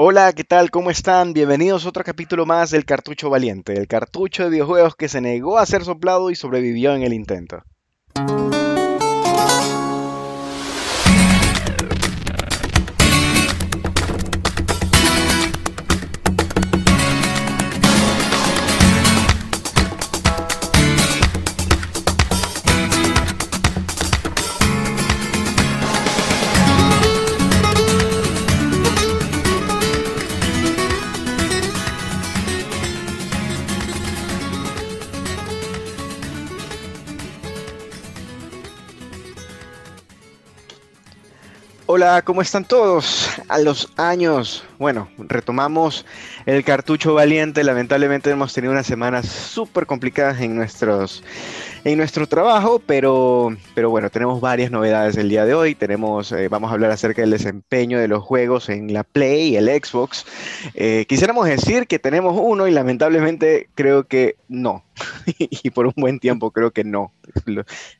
Hola, ¿qué tal? ¿Cómo están? Bienvenidos a otro capítulo más del Cartucho Valiente, el cartucho de videojuegos que se negó a ser soplado y sobrevivió en el intento. Hola, ¿cómo están todos? A los años, bueno, retomamos el cartucho valiente. Lamentablemente hemos tenido unas semanas súper complicadas en nuestros en nuestro trabajo, pero, pero bueno, tenemos varias novedades el día de hoy. Tenemos, eh, vamos a hablar acerca del desempeño de los juegos en la Play y el Xbox. Eh, quisiéramos decir que tenemos uno y lamentablemente creo que no. y por un buen tiempo creo que no.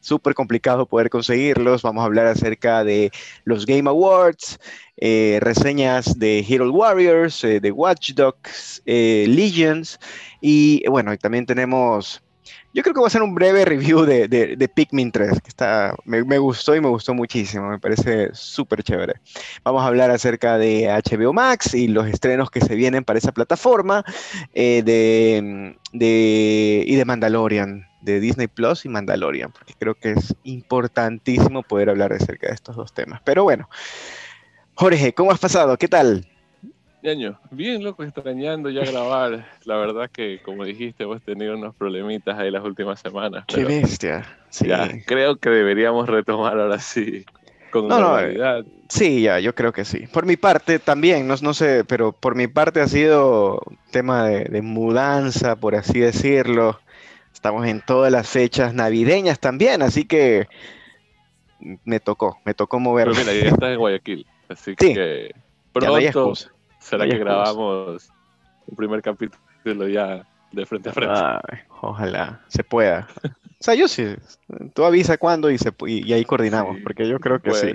Súper complicado poder conseguirlos. Vamos a hablar acerca de los Game Awards. Eh, reseñas de Hero Warriors, de Watch Dogs, Legends y bueno, y también tenemos yo creo que voy a hacer un breve review de, de, Pikmin 3, que está, me, gustó y me gustó muchísimo, me parece súper chévere. Vamos a hablar acerca de HBO Max y los estrenos que se vienen para esa plataforma, eh, de, de, y de Mandalorian, de Disney Plus y Mandalorian, porque creo que es importantísimo poder hablar acerca de estos dos temas. Pero bueno, Jorge, ¿cómo has pasado? ¿Qué tal? año. Bien, loco, extrañando ya grabar. La verdad que, como dijiste, hemos tenido unos problemitas ahí las últimas semanas. Qué bestia. Sí. creo que deberíamos retomar ahora sí con no, normalidad. sí, ya, yo creo que sí. Por mi parte también, no, no sé, pero por mi parte ha sido tema de, mudanza, por así decirlo. Estamos en todas las fechas navideñas también, así que me tocó, me tocó moverme. Pero mira, ya estás en Guayaquil, así que pronto, será que grabamos un primer capítulo ya de frente a frente. ojalá se pueda. o sea, yo sí. Tú avisa cuándo y, se, y, ahí coordinamos, porque yo creo que sí.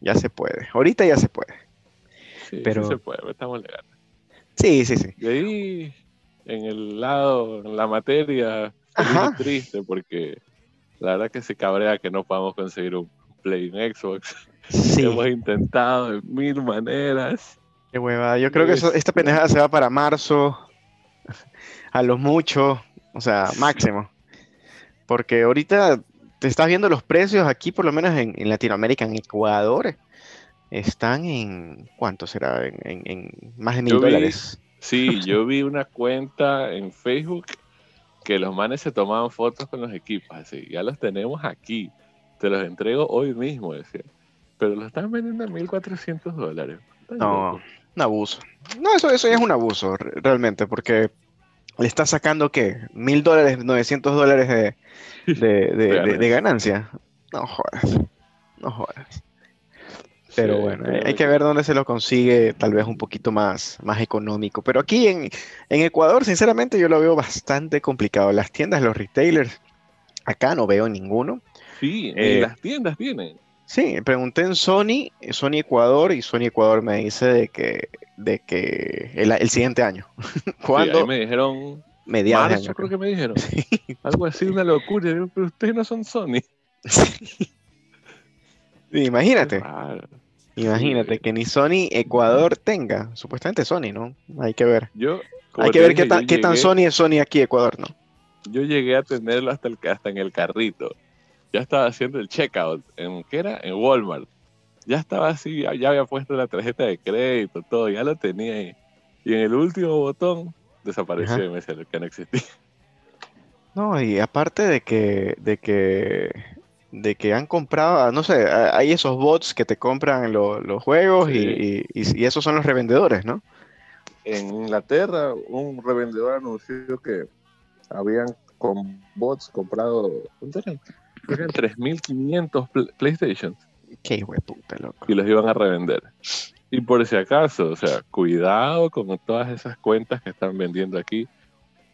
Ya se puede. Ahorita ya se puede. Sí, pero... se puede, estamos legales. Sí, sí, sí. Y ahí, en el lado, en la materia, es triste porque la verdad que se cabrea que no podamos conseguir un Play en Xbox. Hemos intentado de mil maneras. Qué hueva. Yo creo que esta pendejada se va para marzo, a lo mucho, o sea, máximo. Porque ahorita te estás viendo los precios aquí, por lo menos en, Latinoamérica, en Ecuador, están en, ¿cuánto será? En, más de mil dólares. Sí, yo vi una cuenta en Facebook que los manes se tomaban fotos con los equipos, así, ya los tenemos aquí, te los entrego hoy mismo, decía. Pero los están vendiendo a 1.400 dólares. No, un abuso. No, eso, eso ya es un abuso, realmente, porque le está sacando, ¿qué? ¿Mil dólares, 900 dólares de, de, ganancia? No jodas. No jodas. Pero bueno, hay que ver dónde se lo consigue, tal vez un poquito más, más económico. Pero aquí en, Ecuador, sinceramente, yo lo veo bastante complicado. Las tiendas, los retailers, acá no veo ninguno. Sí, eh, las tiendas tienen. Sí, pregunté en Sony, Sony Ecuador, y Sony Ecuador me dice de que, de que el, siguiente año. ¿Cuándo? me dijeron mediados marzo, creo que me dijeron. Algo así, una locura. Pero ustedes no son Sony. Imagínate. Imagínate que ni Sony Ecuador tenga. Supuestamente Sony, ¿no? Hay que ver. Yo, Hay que ver qué, tan, qué tan Sony es Sony aquí Ecuador, ¿no? Yo llegué a tenerlo hasta, el, hasta en el carrito ya estaba haciendo el checkout. ¿En qué era? En Walmart. Ya estaba así, ya, había puesto la tarjeta de crédito, todo, ya lo tenía ahí. Y en el último botón desapareció y me decía que no existía. No, y aparte de que, de que, de que han comprado, no sé, hay esos bots que te compran los juegos y, y, esos son los revendedores, ¿no? En Inglaterra, un revendedor anunció que habían con bots comprado, ¿cuánto eran? eran 3.500 PlayStation. Qué puta, loco. Y los iban a revender. Y por si acaso, o sea, cuidado con todas esas cuentas que están vendiendo aquí,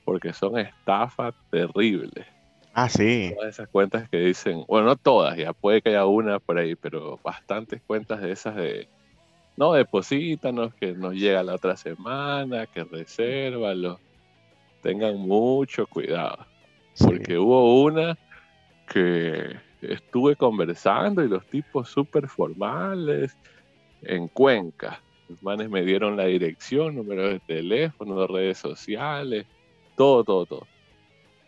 porque son estafas terribles. Ah, sí. Todas esas cuentas que dicen, bueno, no todas, ya puede que haya una por ahí, pero bastantes cuentas de esas de no, deposítanos, que nos llega la otra semana, que resérvalo. Tengan mucho cuidado. Porque hubo una que estuve conversando y los tipos súper formales en Cuenca. Los manes me dieron la dirección, número de teléfono, redes sociales, todo, todo, todo.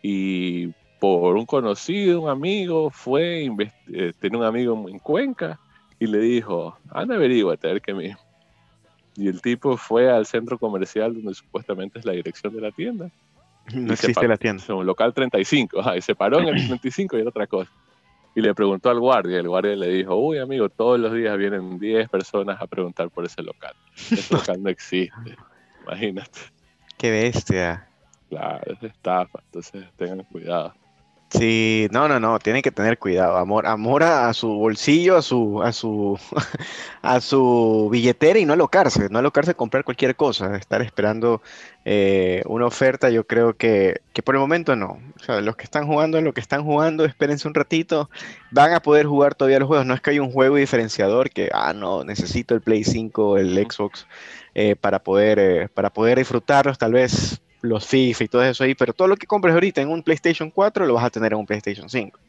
Y por un conocido, un amigo, fue, eh, tenía un amigo en Cuenca y le dijo, anda averiguate, a ver qué mismo. Y el tipo fue al centro comercial donde supuestamente es la dirección de la tienda. No existe la tienda. Un local 35, y se paró en el 35 y era otra cosa. Y le preguntó al guardia, el guardia le dijo, uy amigo, todos los días vienen 10 personas a preguntar por ese local. Ese local no existe, imagínate. Qué bestia. Claro, es estafa, entonces tengan cuidado. Sí, no, no, no, tienen que tener cuidado. Amor, amor a, su bolsillo, a su, a su, a su billetera y no alocarse, no alocarse a comprar cualquier cosa. Estar esperando eh, una oferta, yo creo que, que por el momento no. O sea, los que están jugando en lo que están jugando, espérense un ratito, van a poder jugar todavía los juegos. No es que hay un juego diferenciador que, ah, no, necesito el Play 5, el Xbox eh, para poder, eh, para poder disfrutarlos. Tal vez los FIFA y todo eso ahí, pero todo lo que compres ahorita en un PlayStation 4 lo vas a tener en un PlayStation 5.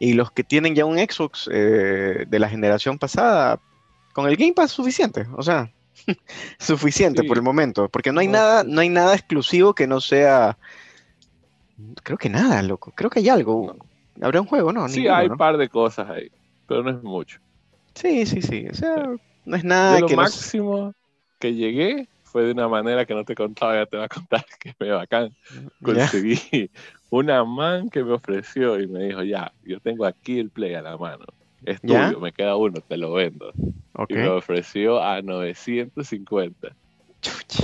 Y los que tienen ya un Xbox eh, de la generación pasada, con el Game Pass suficiente, o sea, suficiente por el momento, porque no hay nada, no hay nada exclusivo que no sea, creo que nada, loco, creo que hay algo, habrá un juego, ¿no? Sí, hay un par de cosas ahí, pero no es mucho. Sí, sí, sí, o sea, no es nada de lo máximo que llegué fue de una manera que no te contaba, ya te va a contar que me bacán. Conseguí una man que me ofreció y me dijo, ya, yo tengo aquí el play a la mano. Es tuyo, me queda uno, te lo vendo. Y me ofreció a 950.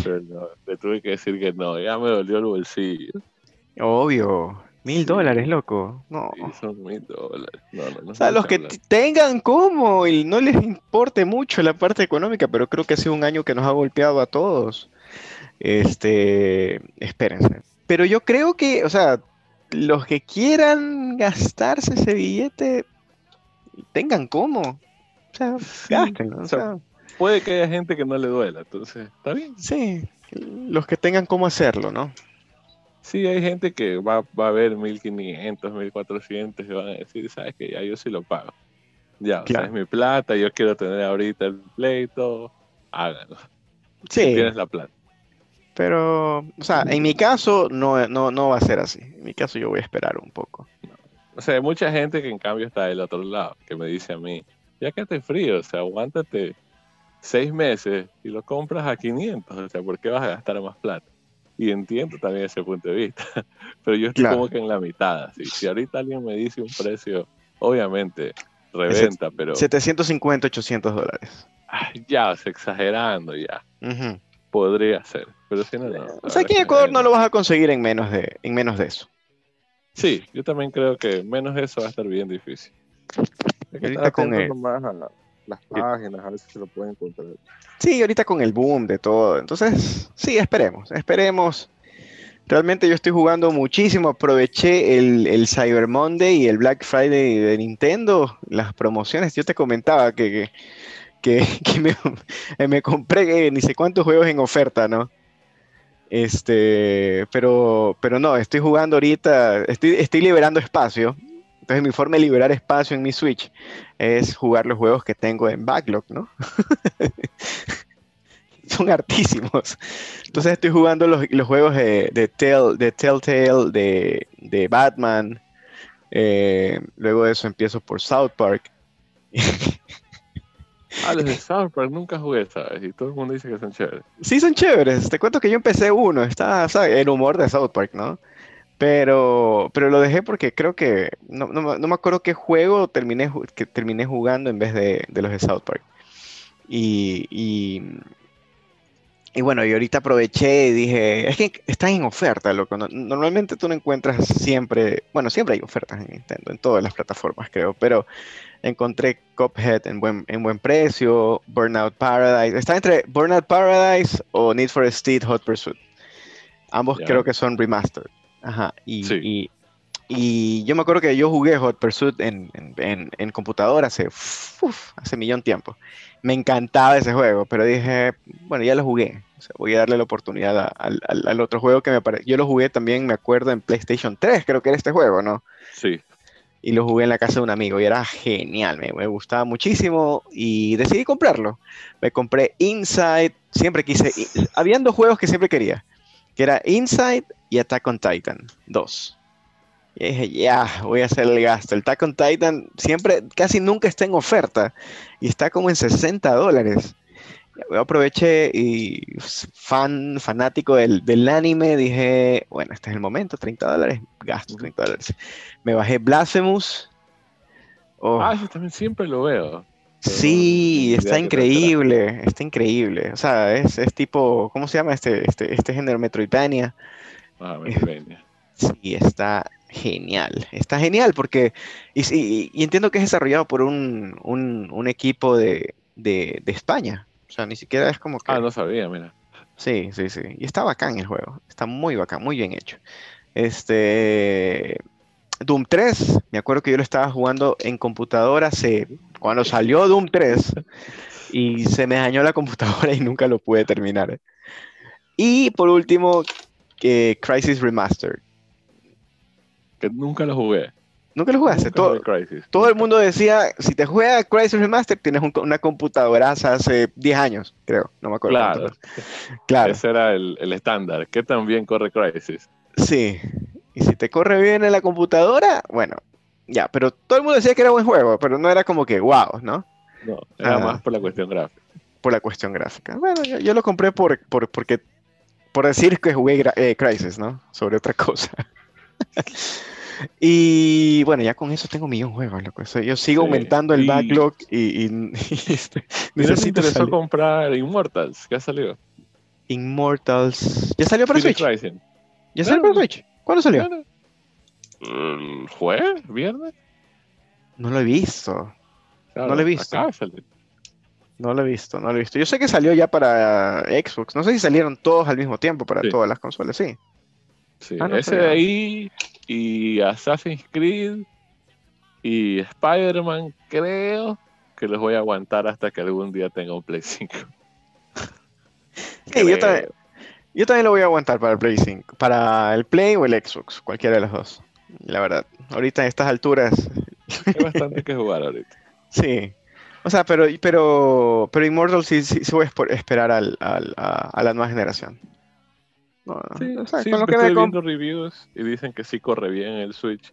Pero no, le tuve que decir que no, ya me dolió el bolsillo. Obvio. Mil dólares, loco. No. son mil dólares. o sea, los que tengan como y no les importe mucho la parte económica, pero creo que ha sido un año que nos ha golpeado a todos. Este, espérense. Pero yo creo que, o sea, los que quieran gastarse ese billete, tengan cómo. O sea, gasten. O sea, puede que haya gente que no le duela, entonces, está bien. Sí, los que tengan cómo hacerlo, ¿no? Sí, hay gente que va, va a ver 1500, 1400 y van a decir, sabes que ya yo sí lo pago. Ya, o sea, es mi plata, yo quiero tener ahorita el pleito, háganlo. Sí. tienes la plata. Pero, o sea, en mi caso no, no, no va a ser así. En mi caso yo voy a esperar un poco. O sea, hay mucha gente que en cambio está del otro lado, que me dice a mí, ya que te frío, o sea, aguántate seis meses y lo compras a 500, o sea, ¿por qué vas a gastar más plata? Y entiendo también ese punto de vista. Pero yo estoy como que en la mitad. Así. Si ahorita alguien me dice un precio, obviamente, reventa, pero. 750, 800 dólares. ya, exagerando ya. Podría ser. Pero si no, no. O sea, aquí en Ecuador no lo vas a conseguir en menos de, en menos de eso. Sí, yo también creo que menos de eso va a estar bien difícil. ahorita con el... más a las páginas, a ver si se lo pueden encontrar. Sí, ahorita con el boom de todo. Entonces, sí, esperemos, esperemos. Realmente yo estoy jugando muchísimo. Aproveché el, el, Cyber Monday y el Black Friday de Nintendo, las promociones. Yo te comentaba que, que, me, me, compré eh, ni sé cuántos juegos en oferta, ¿no? Este, pero, pero no, estoy jugando ahorita, estoy, estoy liberando espacio. Entonces mi forma de liberar espacio en mi Switch es jugar los juegos que tengo en backlog, ¿no? Son hartísimos. Entonces estoy jugando los, juegos de, de, de Telltale, de, de Batman. Eh, luego de eso empiezo por South Park. Ah, los de South Park nunca jugué, ¿sabes? Y todo el mundo dice que son chéveres. Sí, son chéveres. Te cuento que yo empecé uno. Está, ¿sabes? El humor de South Park, ¿no? Pero, pero lo dejé porque creo que no, no, no me acuerdo qué juego terminé, que terminé jugando en vez de, de los de South Park. Y, y, y, bueno, y ahorita aproveché y dije, es que están en oferta, loco. normalmente tú no encuentras siempre, bueno, siempre hay ofertas en Nintendo, en todas las plataformas, creo, pero encontré Cuphead en buen, en buen precio, Burnout Paradise. Está entre Burnout Paradise o Need for Speed Hot Pursuit. Ambos creo que son remastered. Ajá, y, Y yo me acuerdo que yo jugué Hot Pursuit en, en, en, computadora hace, uf, hace millón tiempo. Me encantaba ese juego, pero dije, bueno, ya lo jugué. voy a darle la oportunidad al, al, otro juego que me parece. Yo lo jugué también, me acuerdo, en PlayStation 3, creo que era este juego, ¿no? Sí. Y lo jugué en la casa de un amigo y era genial, me, me gustaba muchísimo y decidí comprarlo. Me compré Inside, siempre quise. Habían dos juegos que siempre quería, que era Inside y Attack on Titan 2 y dije, ya, voy a hacer el gasto. El Attack on Titan siempre, casi nunca está en oferta y está como en 60 dólares. Yo aproveché y fan, fanático del, del, anime, dije, bueno, este es el momento, 30 dólares, gasto 30 dólares. Me bajé Blasphemous. Oh. Ah, eso también siempre lo veo. Sí, está increíble, está increíble. O sea, es, es, tipo, ¿cómo se llama este, este, este género? Metroidvania. Ah. Sí, está genial. Está genial porque, y, entiendo que es desarrollado por un, un, equipo de, de, España. O sea, ni siquiera es como que... Ah, no sabía, mira. Sí, sí, sí. Y está bacán el juego. Está muy bacán, muy bien hecho. Este... Doom 3, me acuerdo que yo lo estaba jugando en computadora hace, cuando salió Doom 3 y se me dañó la computadora y nunca lo pude terminar. Y por último, que Crisis Remastered que nunca lo jugué. Nunca lo jugaste. todo, todo el mundo decía, si te juega Crisis Remastered, tienes una computadora hace 10 años, creo. No me acuerdo. Claro. claro. Ese era el, estándar. ¿Qué tan bien corre Crisis? Sí. Y si te corre bien en la computadora, bueno, ya. Pero todo el mundo decía que era buen juego, pero no era como que wow, ¿no? No, era más por la cuestión gráfica. Por la cuestión gráfica. Bueno, yo, lo compré por, por, porque, por decir que jugué eh, Crisis, ¿no? Sobre otra cosa. Y bueno, ya con eso tengo un millón de juegos, loco. yo sigo aumentando el backlog y, y, este, necesito interesó comprar Immortals, ¿qué ha salido? Immortals. ¿Ya salió para Switch? ¿Ya salió para Switch? ¿Cuándo salió? ¿Fue? ¿Viernes? No lo he visto. no lo he visto. No lo he visto, no lo he visto. Yo sé que salió ya para Xbox. No sé si salieron todos al mismo tiempo para todas las consolas, sí. Sí, ah, ese de ahí y Assassin's Creed y Spider-Man creo que los voy a aguantar hasta que algún día tenga un Play 5. yo también, yo también lo voy a aguantar para el Play 5, para el Play o el Xbox, cualquiera de los dos. La verdad, ahorita en estas alturas... Hay bastante que jugar ahorita. Sí. O sea, pero, pero, pero Immortal sí, sí, voy a esperar al, al, a la nueva generación sí, estoy viendo reviews y dicen que sí corre bien el Switch,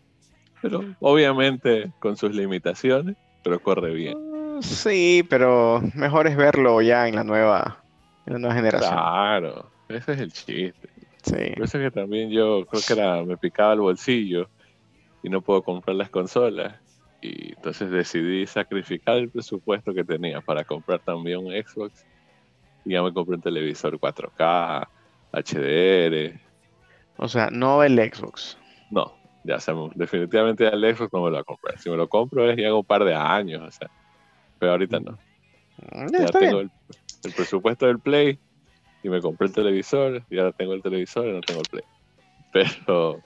pero obviamente con sus limitaciones, pero corre bien. Mm, sí, pero mejor es verlo ya en la nueva, en la nueva generación. Claro, ese es el chiste. Sí. Por eso que también yo creo que era, me picaba el bolsillo y no puedo comprar las consolas. Y entonces decidí sacrificar el presupuesto que tenía para comprar también un Xbox. Y ya me compré un televisor 4K, HDR. O sea, no el Xbox. No, ya sabemos. Definitivamente el Xbox no me lo va a comprar. Si me lo compro es ya un par de años, o sea. Pero ahorita no. Mm, ya, tengo el, presupuesto del Play y me compré el televisor y ahora tengo el televisor y no tengo el Play. Pero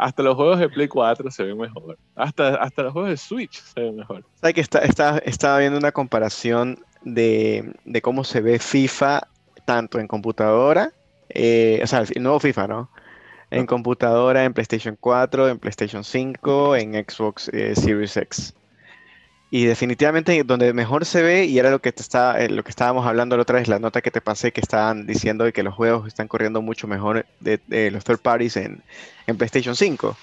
hasta los juegos de Play 4 se ven mejor. Hasta, hasta los juegos de Switch se ven mejor. ¿Sabes que está, está, estaba viendo una comparación de, de, cómo se ve FIFA tanto en computadora eh, o sea, el nuevo FIFA, ¿no? En computadora, en PlayStation 4, en PlayStation 5, en Xbox eh, Series X. Y definitivamente donde mejor se ve, y era lo que, te está, eh, lo que estábamos hablando la otra vez, la nota que te pasé, que estaban diciendo de que los juegos están corriendo mucho mejor de, los third parties en, en PlayStation 5.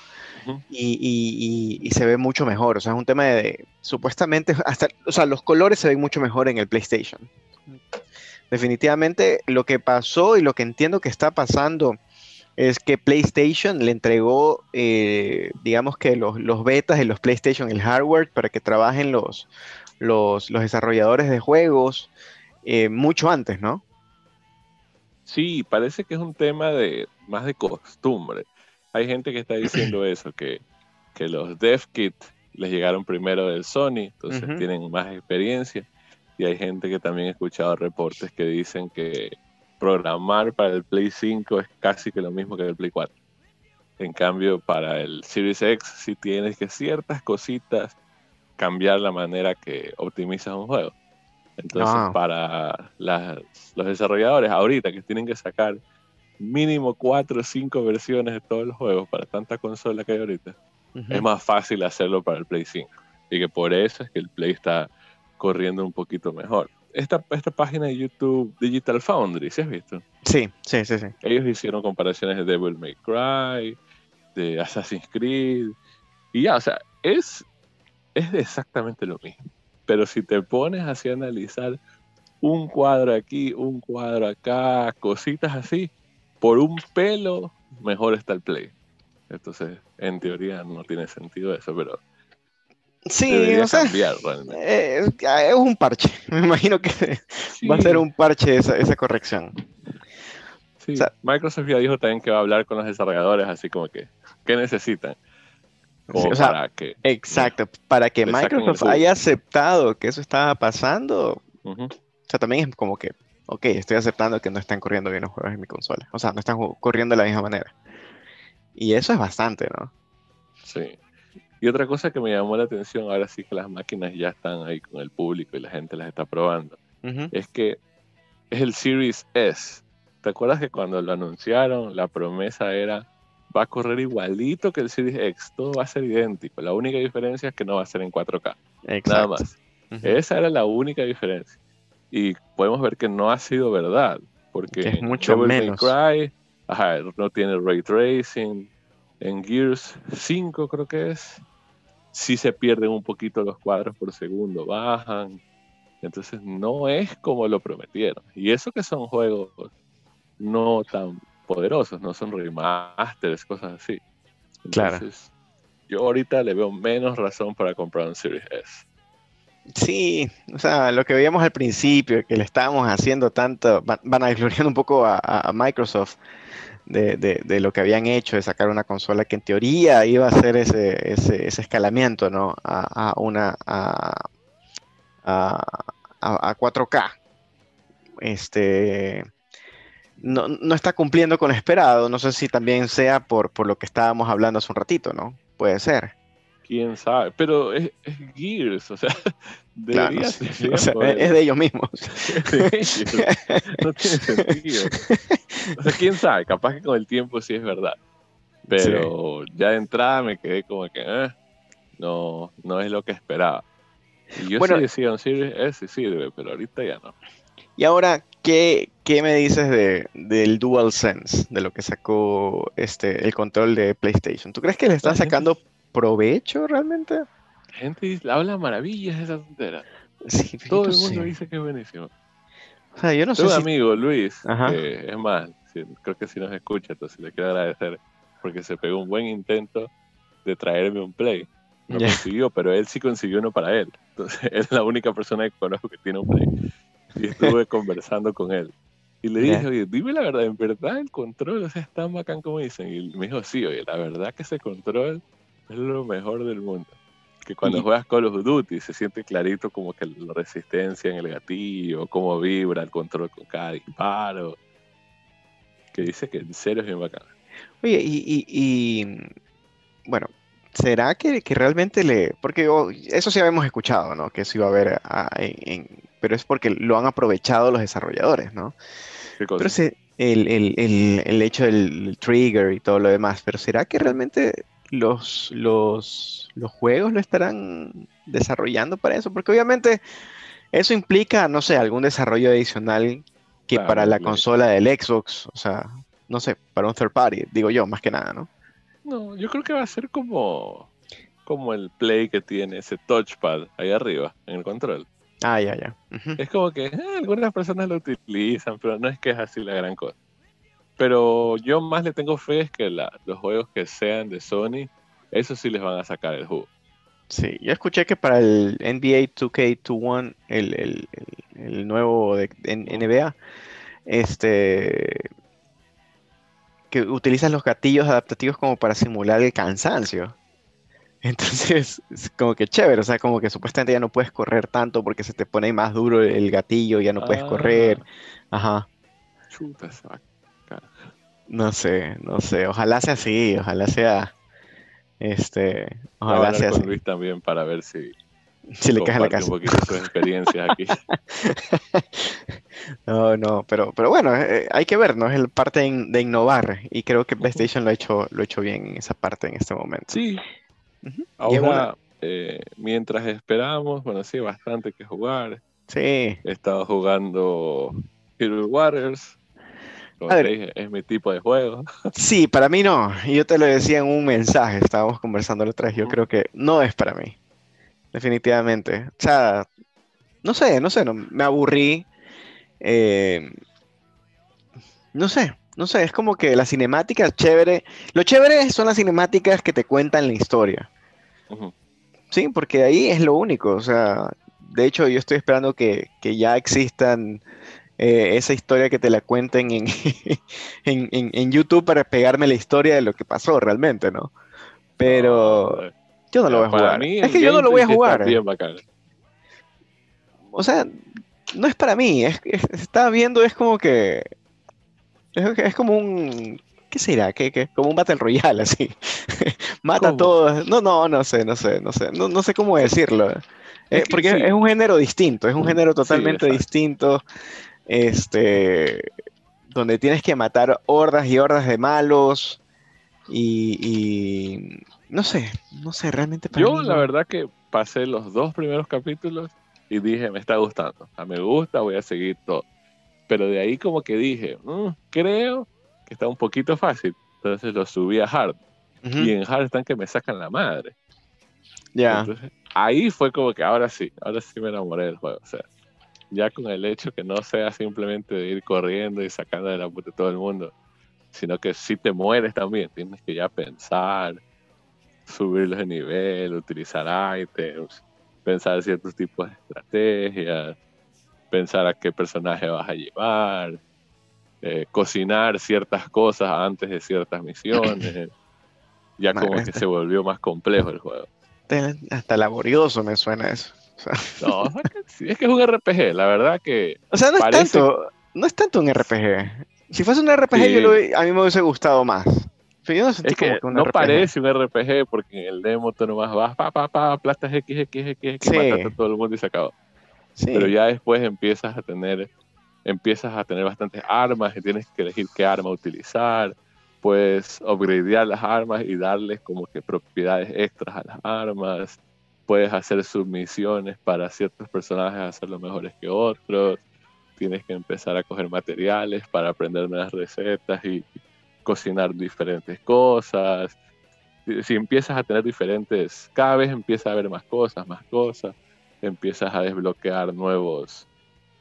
y, y, se ve mucho mejor. O sea, es un tema de, supuestamente, hasta, o sea, los colores se ven mucho mejor en el PlayStation definitivamente lo que pasó y lo que entiendo que está pasando es que PlayStation le entregó, eh, digamos que los, los, betas de los PlayStation, el hardware, para que trabajen los, los, desarrolladores de juegos eh, mucho antes, ¿no? Sí, parece que es un tema de más de costumbre. Hay gente que está diciendo eso, que, que los dev kit les llegaron primero del Sony, entonces tienen más experiencia y hay gente que también ha escuchado reportes que dicen que programar para el Play 5 es casi que lo mismo que el Play 4. En cambio, para el Series X sí tienes que ciertas cositas cambiar la manera que optimizas un juego. Entonces, Ah. para las- los desarrolladores ahorita que tienen que sacar mínimo 4 o 5 versiones de todos los juegos para tanta consola que hay ahorita, es más fácil hacerlo para el Play 5. Y que por eso es que el Play está corriendo un poquito mejor. Esta, esta página de YouTube Digital Foundry, ¿sí has visto? Sí, sí, sí, sí. Ellos hicieron comparaciones de Devil May Cry, de Assassin's Creed, y ya, o sea, es, es exactamente lo mismo. Pero si te pones así a analizar un cuadro aquí, un cuadro acá, cositas así, por un pelo, mejor está el Play. Entonces, en teoría no tiene sentido eso, pero Sí, debería o sea, cambiar realmente. eh, es, un parche. Me imagino que va a ser un parche esa, esa corrección. Sí, O sea- Microsoft ya dijo también que va a hablar con los desarrolladores, así como que, ¿qué necesitan? Sí, o sea, para que... Exacto, para que Microsoft haya aceptado que eso estaba pasando, o sea, también es como que, ok, estoy aceptando que no están corriendo bien los juegos en mi consola, o sea, no están corriendo de la misma manera. Y eso es bastante, ¿no? Sí. Y otra cosa que me llamó la atención, ahora sí que las máquinas ya están ahí con el público y la gente las está probando, es que es el Series S. ¿Te acuerdas que cuando lo anunciaron, la promesa era, va a correr igualito que el Series X, todo va a ser idéntico, la única diferencia es que no va a ser en 4K, nada Exacto. más. Ujú. Esa era la única diferencia. Y podemos ver que no ha sido verdad, porque Que es mucho Devil May menos. Cry, ajá, no tiene ray tracing. En Gears 5 creo que es, sí se pierden un poquito los cuadros por segundo, bajan. Entonces no es como lo prometieron. Y eso que son juegos no tan poderosos, no son remasters, cosas así. Claro. Entonces, yo ahorita le veo menos razón para comprar un Series S. Sí, o sea, lo que veíamos al principio, que le estábamos haciendo tanto, van, van a gloriando un poco a Microsoft de, de- de lo que habían hecho, de sacar una consola que en teoría iba a hacer ese, ese, ese escalamiento, ¿no? A, a una, a, a, a- a 4K. Este, no, no está cumpliendo con lo esperado, no sé si también sea por, por lo que estábamos hablando hace un ratito, ¿no? Puede ser. Quién sabe, pero es, es Gears, o sea, Claro, ser o sea, es de ellos mismos. de ellos. no tiene sentido. O sea, quién sabe, capaz que con el tiempo sí es verdad. Pero ya de entrada me quedé como que eh, no, no es lo que esperaba. Y yo Bueno. sí decía un Series S sí sirve, pero ahorita ya no. Y ahora, ¿qué, qué me dices de, del DualSense, de lo que sacó este, el control de PlayStation? ¿Tú crees que le están sacando provecho realmente? La gente habla maravillas de esa tontera. Sí, Todo el mundo sé. dice que es buenísimo. O sea, yo no sé Tengo un si... amigo, Luis, que es más, sí, creo que si nos escucha, entonces le quiero agradecer porque se pegó un buen intento de traerme un Play. No Ya. consiguió, pero él sí consiguió uno para él. Entonces, es la única persona que conozco que tiene un Play. Y estuve conversando con él. Y le dije, oye, dime la verdad, ¿en verdad el control o sea, es tan bacán como dicen? Y me dijo, sí, oye, la verdad que ese control es lo mejor del mundo. Que cuando juegas Call of Duty se siente clarito como que la resistencia en el gatillo, cómo vibra el control con cada disparo. Que dice que en serio es bien bacán. Oye, y, y- y, bueno, ¿será que, que realmente le... Porque oh, eso sí habíamos escuchado, ¿no? Que eso iba a haber, ah, en- pero es porque lo han aprovechado los desarrolladores, ¿no? ¿Qué cosa? Pero se- el, el- el- el hecho del trigger y todo lo demás, pero ¿será que realmente los, los, los juegos lo estarán desarrollando para eso? Porque obviamente eso implica, no sé, algún desarrollo adicional que Claro, para la consola del Xbox, o sea, no sé, para un third party, digo yo, más que nada, ¿no? No, yo creo que va a ser como, como el Play que tiene ese touchpad ahí arriba, en el control. Ah, ya, ya. Es como que eh, algunas personas lo utilizan, pero no es que es así la gran cosa. Pero yo más le tengo fe es que la- los juegos que sean de Sony, eso sí les van a sacar el jugo. Sí, yo escuché que para el NBA 2K21, el, el- el- el nuevo de NBA, este, que utilizas los gatillos adaptativos como para simular el cansancio. Entonces, es como que chévere, o sea, como que supuestamente ya no puedes correr tanto porque se te pone más duro el gatillo, ya no puedes Ah, correr. Ajá. Chuta. No sé, no sé. Ojalá sea así, ojalá sea. Este. Ojalá sea con así. Luis también para ver si, Si le cae la casa. un poquito sus experiencias aquí. No, no, pero, pero bueno, eh, hay que ver, ¿no? Es el parte de, in- de innovar. Y creo que PlayStation lo ha hecho, lo ha hecho bien en esa parte en este momento. Sí. Ahora, eh, mientras esperamos, bueno, sí, bastante que jugar. Sí. He estado jugando Hero Warriors. Como A te ver. dije, es mi tipo de juego. Sí, para mí no. Yo te lo decía en un mensaje, estábamos conversando la otra vez. Yo creo que no es para mí. Definitivamente. O sea, no sé, no sé, no, me aburrí. Eh, no sé, no sé, es como que las cinemáticas chévere. Lo chévere son las cinemáticas que te cuentan la historia. Sí, porque ahí es lo único. O sea, de hecho, yo estoy esperando que, que ya existan eh, esa historia que te la cuenten en, en, en- en YouTube para pegarme la historia de lo que pasó realmente, ¿no? Pero No, yo no lo voy a jugar. mí Es que yo no lo voy a jugar. bien. O sea, no es para mí. Es, es- estaba viendo, es como que. Es, es como un. ¿Qué será? ¿Qué, qué? Como un Battle Royale, así. Mata a ¿Cómo? todos. No, no, no sé, no sé, no sé. No, no sé cómo decirlo. Eh, porque sí. es un género distinto, es un Mm, género totalmente distinto. Este. Donde tienes que matar hordas y hordas de malos. Y. y no sé, no sé, realmente para Yo, mí la no- verdad, que pasé los dos primeros capítulos y dije, me está gustando. Sea, me gusta, voy a seguir todo. Pero de ahí, como que dije, "Mm, creo que está un poquito fácil. Entonces lo subí a hard. Ujú, Y en hard están que me sacan la madre. ya. Ahí fue como que ahora sí, ahora sí me enamoré del juego. O sea, ya con el hecho que no sea simplemente de ir corriendo y sacando de la puta todo el mundo, sino que si te mueres también, tienes que ya pensar, subirlos de nivel, utilizar items, pensar ciertos tipos de estrategias, pensar a qué personaje vas a llevar, eh, cocinar ciertas cosas antes de ciertas misiones. Ya como que se volvió más complejo el juego. Hasta laborioso me suena eso. O sea, No, es que es un RPG, la verdad que o sea, no es tanto, no es tanto un RPG. Si fuese un RPG, Sí. yo lo a mí me hubiese gustado más. Pero yo no sentí es que como que un no RPG. parece un RPG porque en el demo tú nomás vas, pa, pa, pa, aplastas X, X, X, X, Sí. a todo el mundo y se acabó. Sí, Pero ya después empiezas a tener, empiezas a tener bastantes armas y tienes que elegir qué arma utilizar. Puedes upgradear las armas y darles como que propiedades extras a las armas. Puedes hacer submisiones para ciertos personajes hacerlo mejores que otros. Tienes que empezar a coger materiales para aprender nuevas recetas y cocinar diferentes cosas. Si- empiezas a tener diferentes, cada vez empieza a haber más cosas, más cosas empiezas a desbloquear nuevos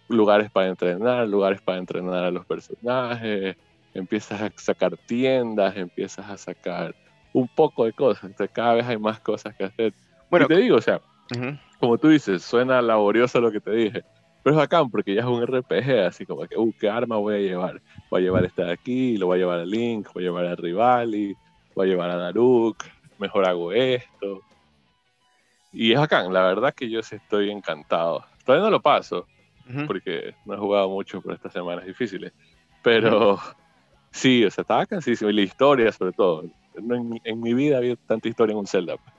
lugares para entrenar, lugares para entrenar a los personajes, empiezas a sacar tiendas, empiezas a sacar un poco de cosas, entonces cada vez hay más cosas que hacer. Bueno, y te digo, o sea, ujú, como tú dices, suena laborioso lo que te dije, pero es bacán porque ya es un RPG, así como que, uh, ¿qué arma voy a llevar? Voy a llevar esta de aquí, lo voy a llevar a Link, voy a llevar a Rivali, voy a llevar a Daruk, mejor hago esto. Y es bacán, la verdad que yo sí estoy encantado. Todavía no lo paso, ujú. porque no he jugado mucho por estas semanas difíciles, pero sí, o sea, estaba cansísimo, y la historia sobre todo. No, en, mi- en mi vida había tanta historia en un Zelda. pues.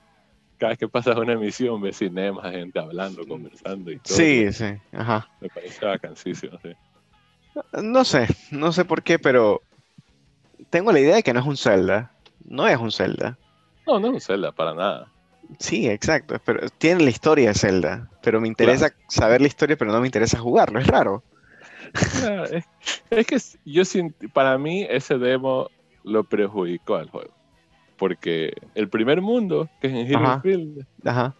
Cada vez que pasas una misión ves cinemas, gente hablando, conversando y todo. Sí, sí, ajá. Me parecía cansísimo, sí. No sé, no sé por qué, pero tengo la idea de que no es un Zelda. No es un Zelda. No, no es un Zelda, para nada. Sí, exacto, pero tiene la historia de Zelda, pero me interesa saber la historia, pero no me interesa jugarlo, es raro. Es, es que yo para mí ese demo lo perjudicó al juego. Porque el primer mundo, que es en Ajá. Field, Ajá.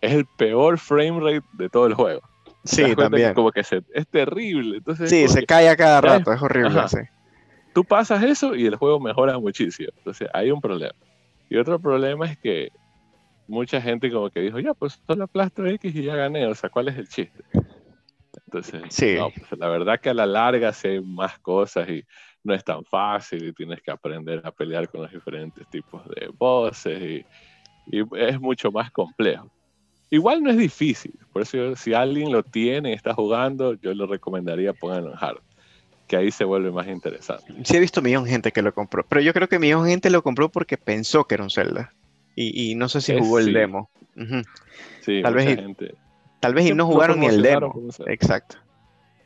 es el peor frame rate de todo el juego. Sí, cuenta que también. Como que se- es terrible. Entonces, Sí, se que cae a cada rato, es horrible, sí. tú pasas eso y el juego mejora muchísimo. Entonces hay un problema. Y otro problema es que mucha gente como que dijo, ya, pues solo aplasto X y ya gané. O sea, ¿cuál es el chiste? Entonces, Sí. no, pues, la verdad que a la larga sí hay más cosas y no es tan fácil y tienes que aprender a pelear con los diferentes tipos de voces y, y es mucho más complejo. Igual no es difícil, por eso si alguien lo tiene y está jugando, yo lo recomendaría ponerlo en hard. que ahí se vuelve más interesante. Sí he visto millón de gente que lo compró, pero yo creo que millón de gente lo compró porque pensó que era un Zelda. Y, y no sé si Eh, jugó el sí. demo. Sí, Tal mucha vez- gente. Tal vez y no jugaron ni el demo. Exacto.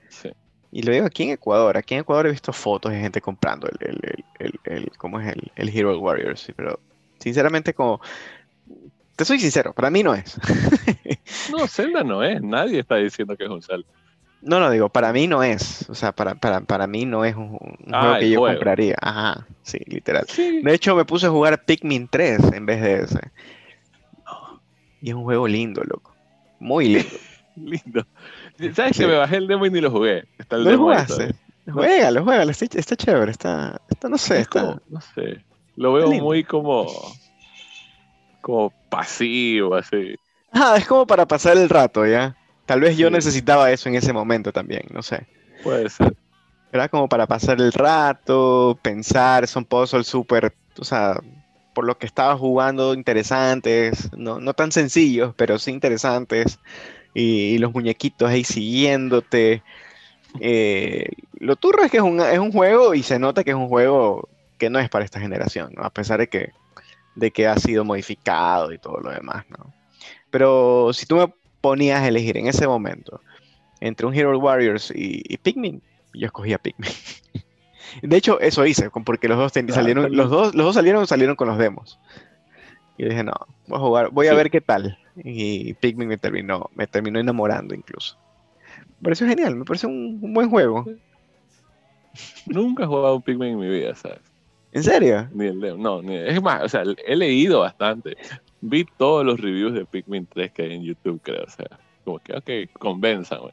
Sí. Y lo digo aquí en Ecuador. Aquí en Ecuador he visto fotos de gente comprando el, el, el, el, ¿cómo es? El, el Hero Warriors. sí, Pero sinceramente como... Te soy sincero, para mí no es. No, Zelda no es. Nadie está diciendo que es un Zelda. No, no, digo, para mí no es. O sea, para, para, para mí no es un, un Ah, juego que yo juego. compraría. Ajá, sí, literal. Sí. De hecho, me puse a jugar Pikmin 3 en vez de ese. Y es un juego lindo, loco. Muy lindo. Lindo. ¿Sabes Sí. que me bajé el demo y ni lo jugué? Está el ¿Lo demo jugaste? Juégalo, juégalo. Está, está chévere. Está, está, no sé, Es está... como, no sé. Lo veo muy como. como pasivo, así. Ah, es como para pasar el rato, ¿ya? Tal vez yo Sí. necesitaba eso en ese momento también, no sé. Puede ser. Era como para pasar el rato, pensar, son puzzles súper, o sea, por lo que estaba jugando, interesantes, no, no tan sencillos, pero sí interesantes. Y, y los muñequitos ahí siguiéndote. Eh, lo turro es que es un, es un juego y se nota que es un juego que no es para esta generación, ¿no? A pesar de que, de que ha sido modificado y todo lo demás, ¿no? Pero si tú me ponías a elegir en ese momento entre un Hero Warriors y, y Pikmin, yo escogía Pikmin. De hecho, eso hice, porque los dos ten- Ah, salieron, los dos, los dos salieron, salieron con los demos. Y dije, no, voy a jugar, voy a Sí. ver qué tal. Y Pikmin me terminó, me terminó enamorando incluso. Me pareció genial, me pareció un, un buen juego. Nunca he jugado un Pikmin en mi vida, ¿sabes? ¿En serio? Ni el demo. No, ni, es más, o sea, he leído bastante. Vi todos los reviews de Pikmin 3 que hay en YouTube, creo. O sea, como que, ok, convénzame.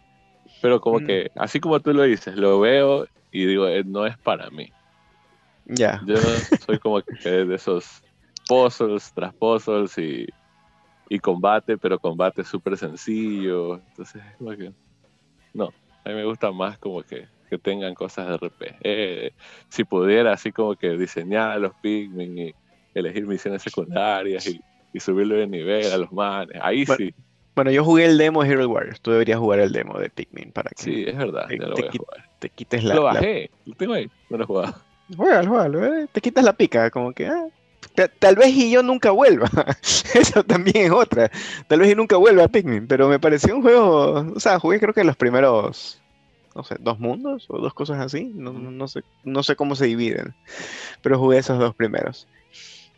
Pero como Mm. que, así como tú lo dices, lo veo y digo, eh, no es para mí. Ya. Yo no soy como que de esos puzzles tras puzzles y, y combate, pero combate súper sencillo. Entonces, es como que, no, a mí me gusta más como que, que tengan cosas de RPG. Eh, si pudiera así como que diseñar a los Pikmin y elegir misiones secundarias y, y subirlo de nivel a los manes, ahí Bueno, sí, Bueno, yo jugué el demo de Hero Warriors. Tú deberías jugar el demo de Pikmin para que sí, es verdad, te- ya lo te voy a qui- jugar. te quites la, Lo la- bajé, lo tengo ahí, no lo he jugado. Juégalo, juégalo, eh, Te quitas la pica, como que. ah, tal vez y yo nunca vuelva. Eso también es otra. Tal vez y nunca vuelva a Pikmin. Pero me pareció un juego. O sea, jugué creo que los primeros. No sé, dos mundos o dos cosas así. No, no- sé, no sé cómo se dividen. Pero jugué esos dos primeros.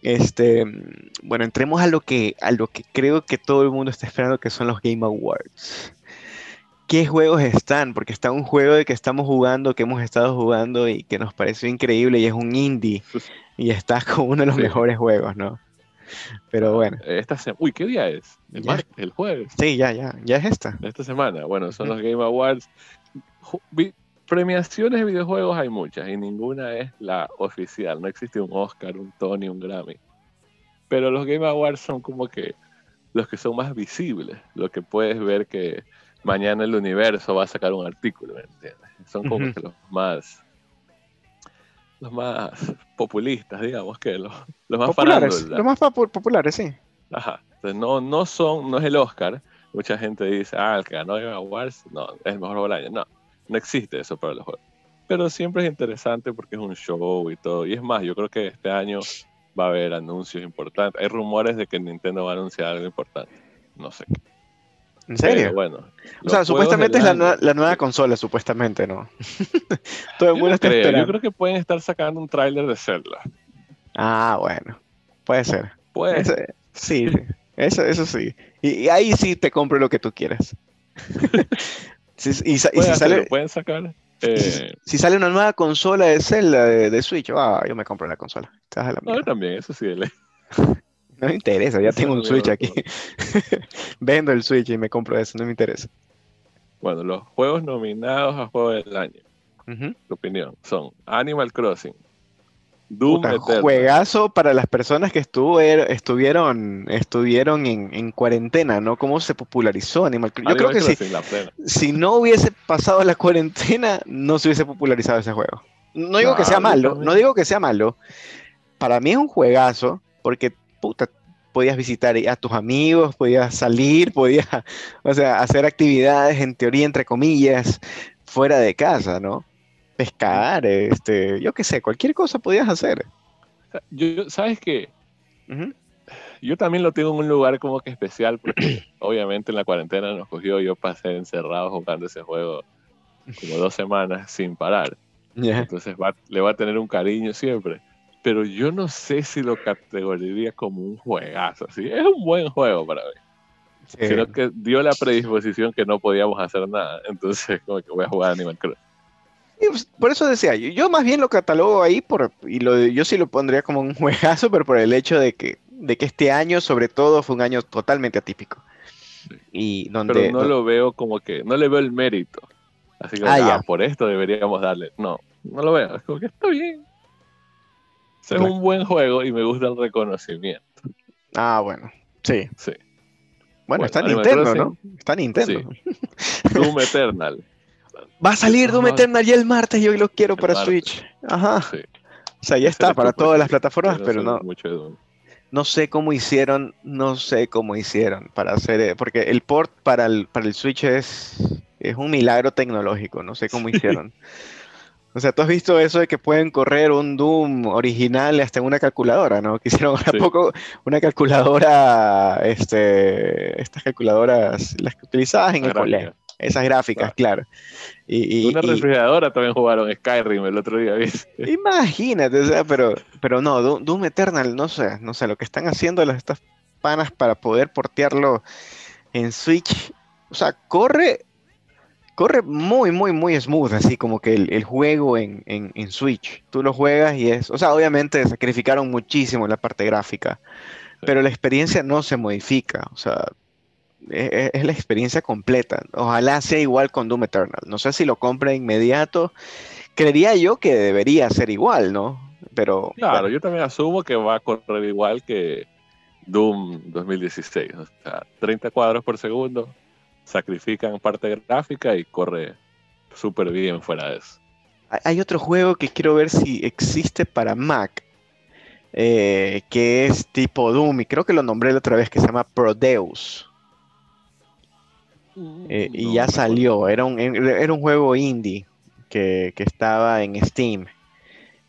Este, bueno, entremos a lo que, a lo que creo que todo el mundo está esperando, que son los Game Awards. ¿Qué juegos están? Porque está un juego de que estamos jugando, que hemos estado jugando y que nos pareció increíble y es un indie y está como uno de los Sí. mejores juegos, ¿no? Pero bueno, Esta Uy, ¿qué día es? El martes, el jueves. sí, ya, ya, ya es esta. esta semana. Bueno, son los Game Awards. Vi- Premiaciones de videojuegos hay muchas y ninguna es la oficial. No existe un Oscar, un Tony, un Grammy. Pero los Game Awards son como que los que son más visibles. Lo que puedes ver que mañana el universo va a sacar un artículo, ¿me entiendes? Son como que los más los más populistas, digamos que los, los más Populares, los más populares, sí. Ajá. Entonces no, no son, no es el Oscar. Mucha gente dice, ah, el que ganó Game Awards, no, es el mejor juego del año. No, no existe eso para los juegos. Pero siempre es interesante porque es un show y todo. Y es más, yo creo que este año va a haber anuncios importantes. Hay rumores de que Nintendo va a anunciar algo importante. No sé qué. ¿En Pero serio? bueno. O sea, supuestamente es la, nueva consola, supuestamente, ¿no? Todo el Yo mundo no está creo, yo creo que pueden estar sacando un tráiler de Zelda. Ah, bueno, puede ser. Pues, Ese- sí, eso, eso sí. Y, y ahí sí te compro lo que tú quieras. Y, y si hacerlo, sale, pueden sacar. y si- eh, si sale una nueva consola de Zelda de, de Switch, ah, yo me compro la consola. Estás a la no, yo también, eso sí. No me interesa, ya Eso tengo un Switch aquí. Vendo el Switch y me compro eso, no me interesa. Bueno, los juegos nominados a Juego del Año. Ujú. tu opinión, son Animal Crossing, Doom Puta, juegazo para las personas que estuvo, er- estuvieron, estuvieron en, en cuarentena, ¿no? ¿Cómo se popularizó Animal Crossing? Yo creo que. Crossing, si no hubiese pasado la cuarentena, no se hubiese popularizado ese juego. No digo que sea yo malo, no digo que sea malo. Para mí es un juegazo, porque puta, podías visitar a tus amigos, podías salir, podías, o sea, hacer actividades en teoría, entre comillas, fuera de casa, ¿no? pescar, este, yo qué sé, cualquier cosa podías hacer. Yo, ¿Sabes qué? Yo también lo tengo en un lugar como que especial porque obviamente en la cuarentena nos cogió, yo pasé encerrado jugando ese juego como dos semanas sin parar. Entonces va- le va a tener un cariño siempre. Pero yo no sé si lo categorizaría como un juegazo. ¿sí? Es un buen juego para mí. Sí. Sino que dio la predisposición que no podíamos hacer nada. Entonces como que voy a jugar Animal Crossing. Pues, Por eso decía, yo, yo más bien lo catalogo ahí por, y lo, yo sí lo pondría como un juegazo, pero por el hecho de que, de que este año, sobre todo, fue un año totalmente atípico. Y donde, Pero no lo veo como que, no le veo el mérito. Así que Ah, ah, por esto deberíamos darle. No, no lo veo. Es como que está bien. Es Claro. un buen juego y me gusta el reconocimiento. Ah, bueno, sí. Sí. Bueno, Bueno, está Nintendo. ¿no? Está Nintendo. Doom Eternal. Va a salir Doom. Eternal ya el martes, yo lo quiero El para martes. Switch. Ajá. Sí. O sea, ya está para todas las plataformas, pero no, Mucho no sé cómo hicieron, no sé cómo hicieron para hacer, eh, porque el port para el, para el Switch es, es un milagro tecnológico, no sé cómo hicieron. O sea, tú has visto eso de que pueden correr un Doom original hasta en una calculadora, ¿no? Que hicieron hace Sí. poco una calculadora, este, estas calculadoras, las que utilizabas en el colegio, esas gráficas, claro. Y, y- Una y- refrigeradora también jugaron Skyrim el otro día, ¿viste? Imagínate, o sea, pero, pero no, Do- Doom Eternal, no sé, no sé, lo que están haciendo las estas panas para poder portearlo en Switch, o sea, corre, corre muy, muy, muy smooth, así como que el, el juego en, en, en Switch. Tú lo juegas y es, o sea, obviamente sacrificaron muchísimo la parte gráfica, pero la experiencia no se modifica, o sea, e- e- es, la experiencia completa. Ojalá sea igual con Doom Eternal. No sé si lo compre inmediato. Creería yo que debería ser igual, ¿no? Pero Claro, bueno, yo también asumo que va a correr igual que Doom 2016. O sea, 30 cuadros por segundo, sacrifican parte gráfica y corre súper bien fuera de eso. hay- otro juego que quiero ver si existe para Mac, eh, que es tipo Doom, y creo que lo nombré la otra vez, que se llama Prodeus. Eh, y ya salió, era un, era un juego indie que, que estaba en Steam.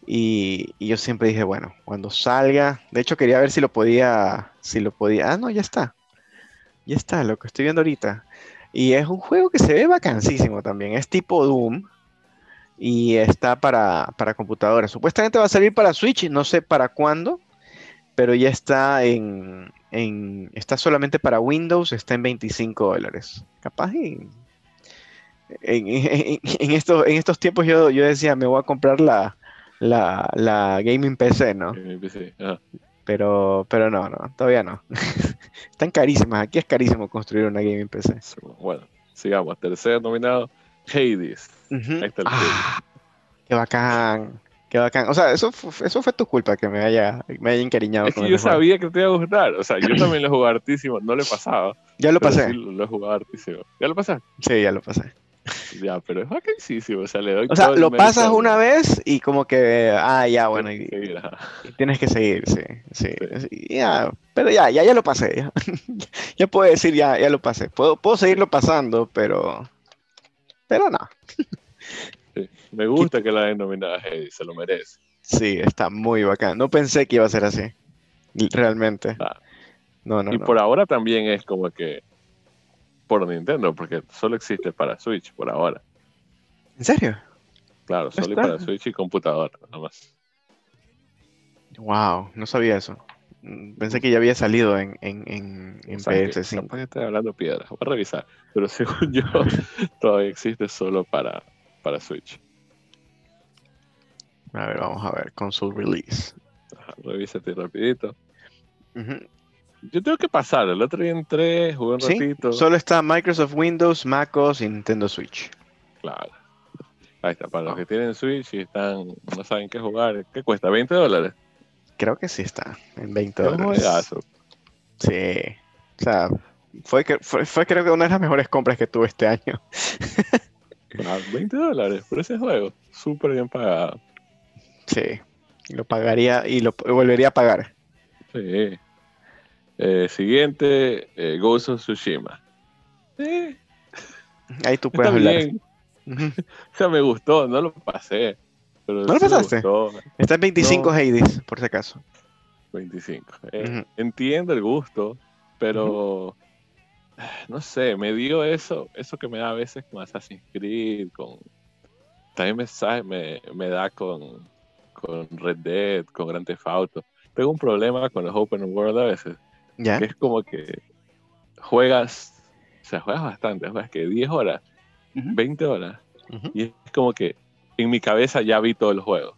Y, y yo siempre dije, bueno, cuando salga, de hecho quería ver si lo podía, si lo podía, ah, no, ya está, ya está, lo que estoy viendo ahorita. Y es un juego que se ve vacancísimo también, es tipo Doom y está para, para computadora. Supuestamente va a salir para Switch, no sé para cuándo, pero ya está en, en- está solamente para Windows, está en 25 dólares. Capaz en, en- estos, en estos tiempos yo, yo decía, me voy a comprar la, la, la gaming PC, ¿no? Sí, sí, ajá. Pero, pero no, no, todavía no. Están carísimas, aquí es carísimo construir una gaming PC. Bueno, sigamos. Tercer nominado, Hades. Ahí está el Ah, qué bacán, qué bacán. O sea, eso, fu- eso fue tu culpa que me haya, me haya encariñado Es con que yo juego. sabía que te iba a gustar. O sea, yo también lo he jugado hartísimo. No le pasaba. Ya lo pasé. sí lo, jugado hartísimo. ¿Ya lo pasaste? Sí, ya lo pasé. Ya, pero es bacanísimo. O sea, le doy O sea, lo pasas una vez y como que, ah, ya, bueno, y, y tienes que seguir, sí, sí, Sí. ya, pero ya, ya, ya lo pasé, ya, ya puedo decir, ya, ya lo pasé, puedo, puedo seguirlo pasando, pero, pero no, Sí. Me gusta que la hayan nominado Hades. Se lo merece. sí, está muy bacán, no pensé que iba a ser así, realmente, Ah. no, no, y no. por ahora también es como que por Nintendo, porque solo existe para Switch por ahora. ¿En serio? Claro, solo está. para Switch y computadora, nada más. Wow, no sabía eso. Pensé que ya había salido en, en, en, en O sea, que PS5. capaz que estoy hablando piedras. Voy a revisar. Pero según yo, todavía existe solo para, para Switch. A ver, vamos a ver, console release. Ajá, revísate rapidito. Ujú. Yo tengo que pasar. El otro día entré, jugué un Sí, ratito. solo está Microsoft Windows, MacOS y Nintendo Switch. Claro. Ahí está, para los Ah. que tienen Switch y están, no saben qué jugar. ¿Qué cuesta? ¿20 dólares? Creo que sí está, en 20 Es un dólares. juegazo. Sí. O sea, fue, que, fue, fue creo que una de las mejores compras que tuve este año. Ah, 20 dólares por ese juego. Súper bien pagado. Sí. Lo pagaría y lo volvería a pagar. Sí. Eh, siguiente, eh, Ghost of Tsushima. Sí, Ahí tú está puedes hablar. bien. O sea, me gustó, no lo pasé. Pero ¿No lo sí pasaste? Está en 25 No. Hades, por si acaso. 25. Eh. Entiendo el gusto, pero no sé, me dio eso, eso que me da a veces con Assassin's Creed, con también me, me, me da con, con Red Dead, con Grand Theft Auto. Tengo un problema con los Open World a veces, ¿Ya? que es como que juegas, o sea, juegas bastante, juegas que 10 horas, Ujú. 20 horas, Ujú. y es como que en mi cabeza ya vi todo el juego.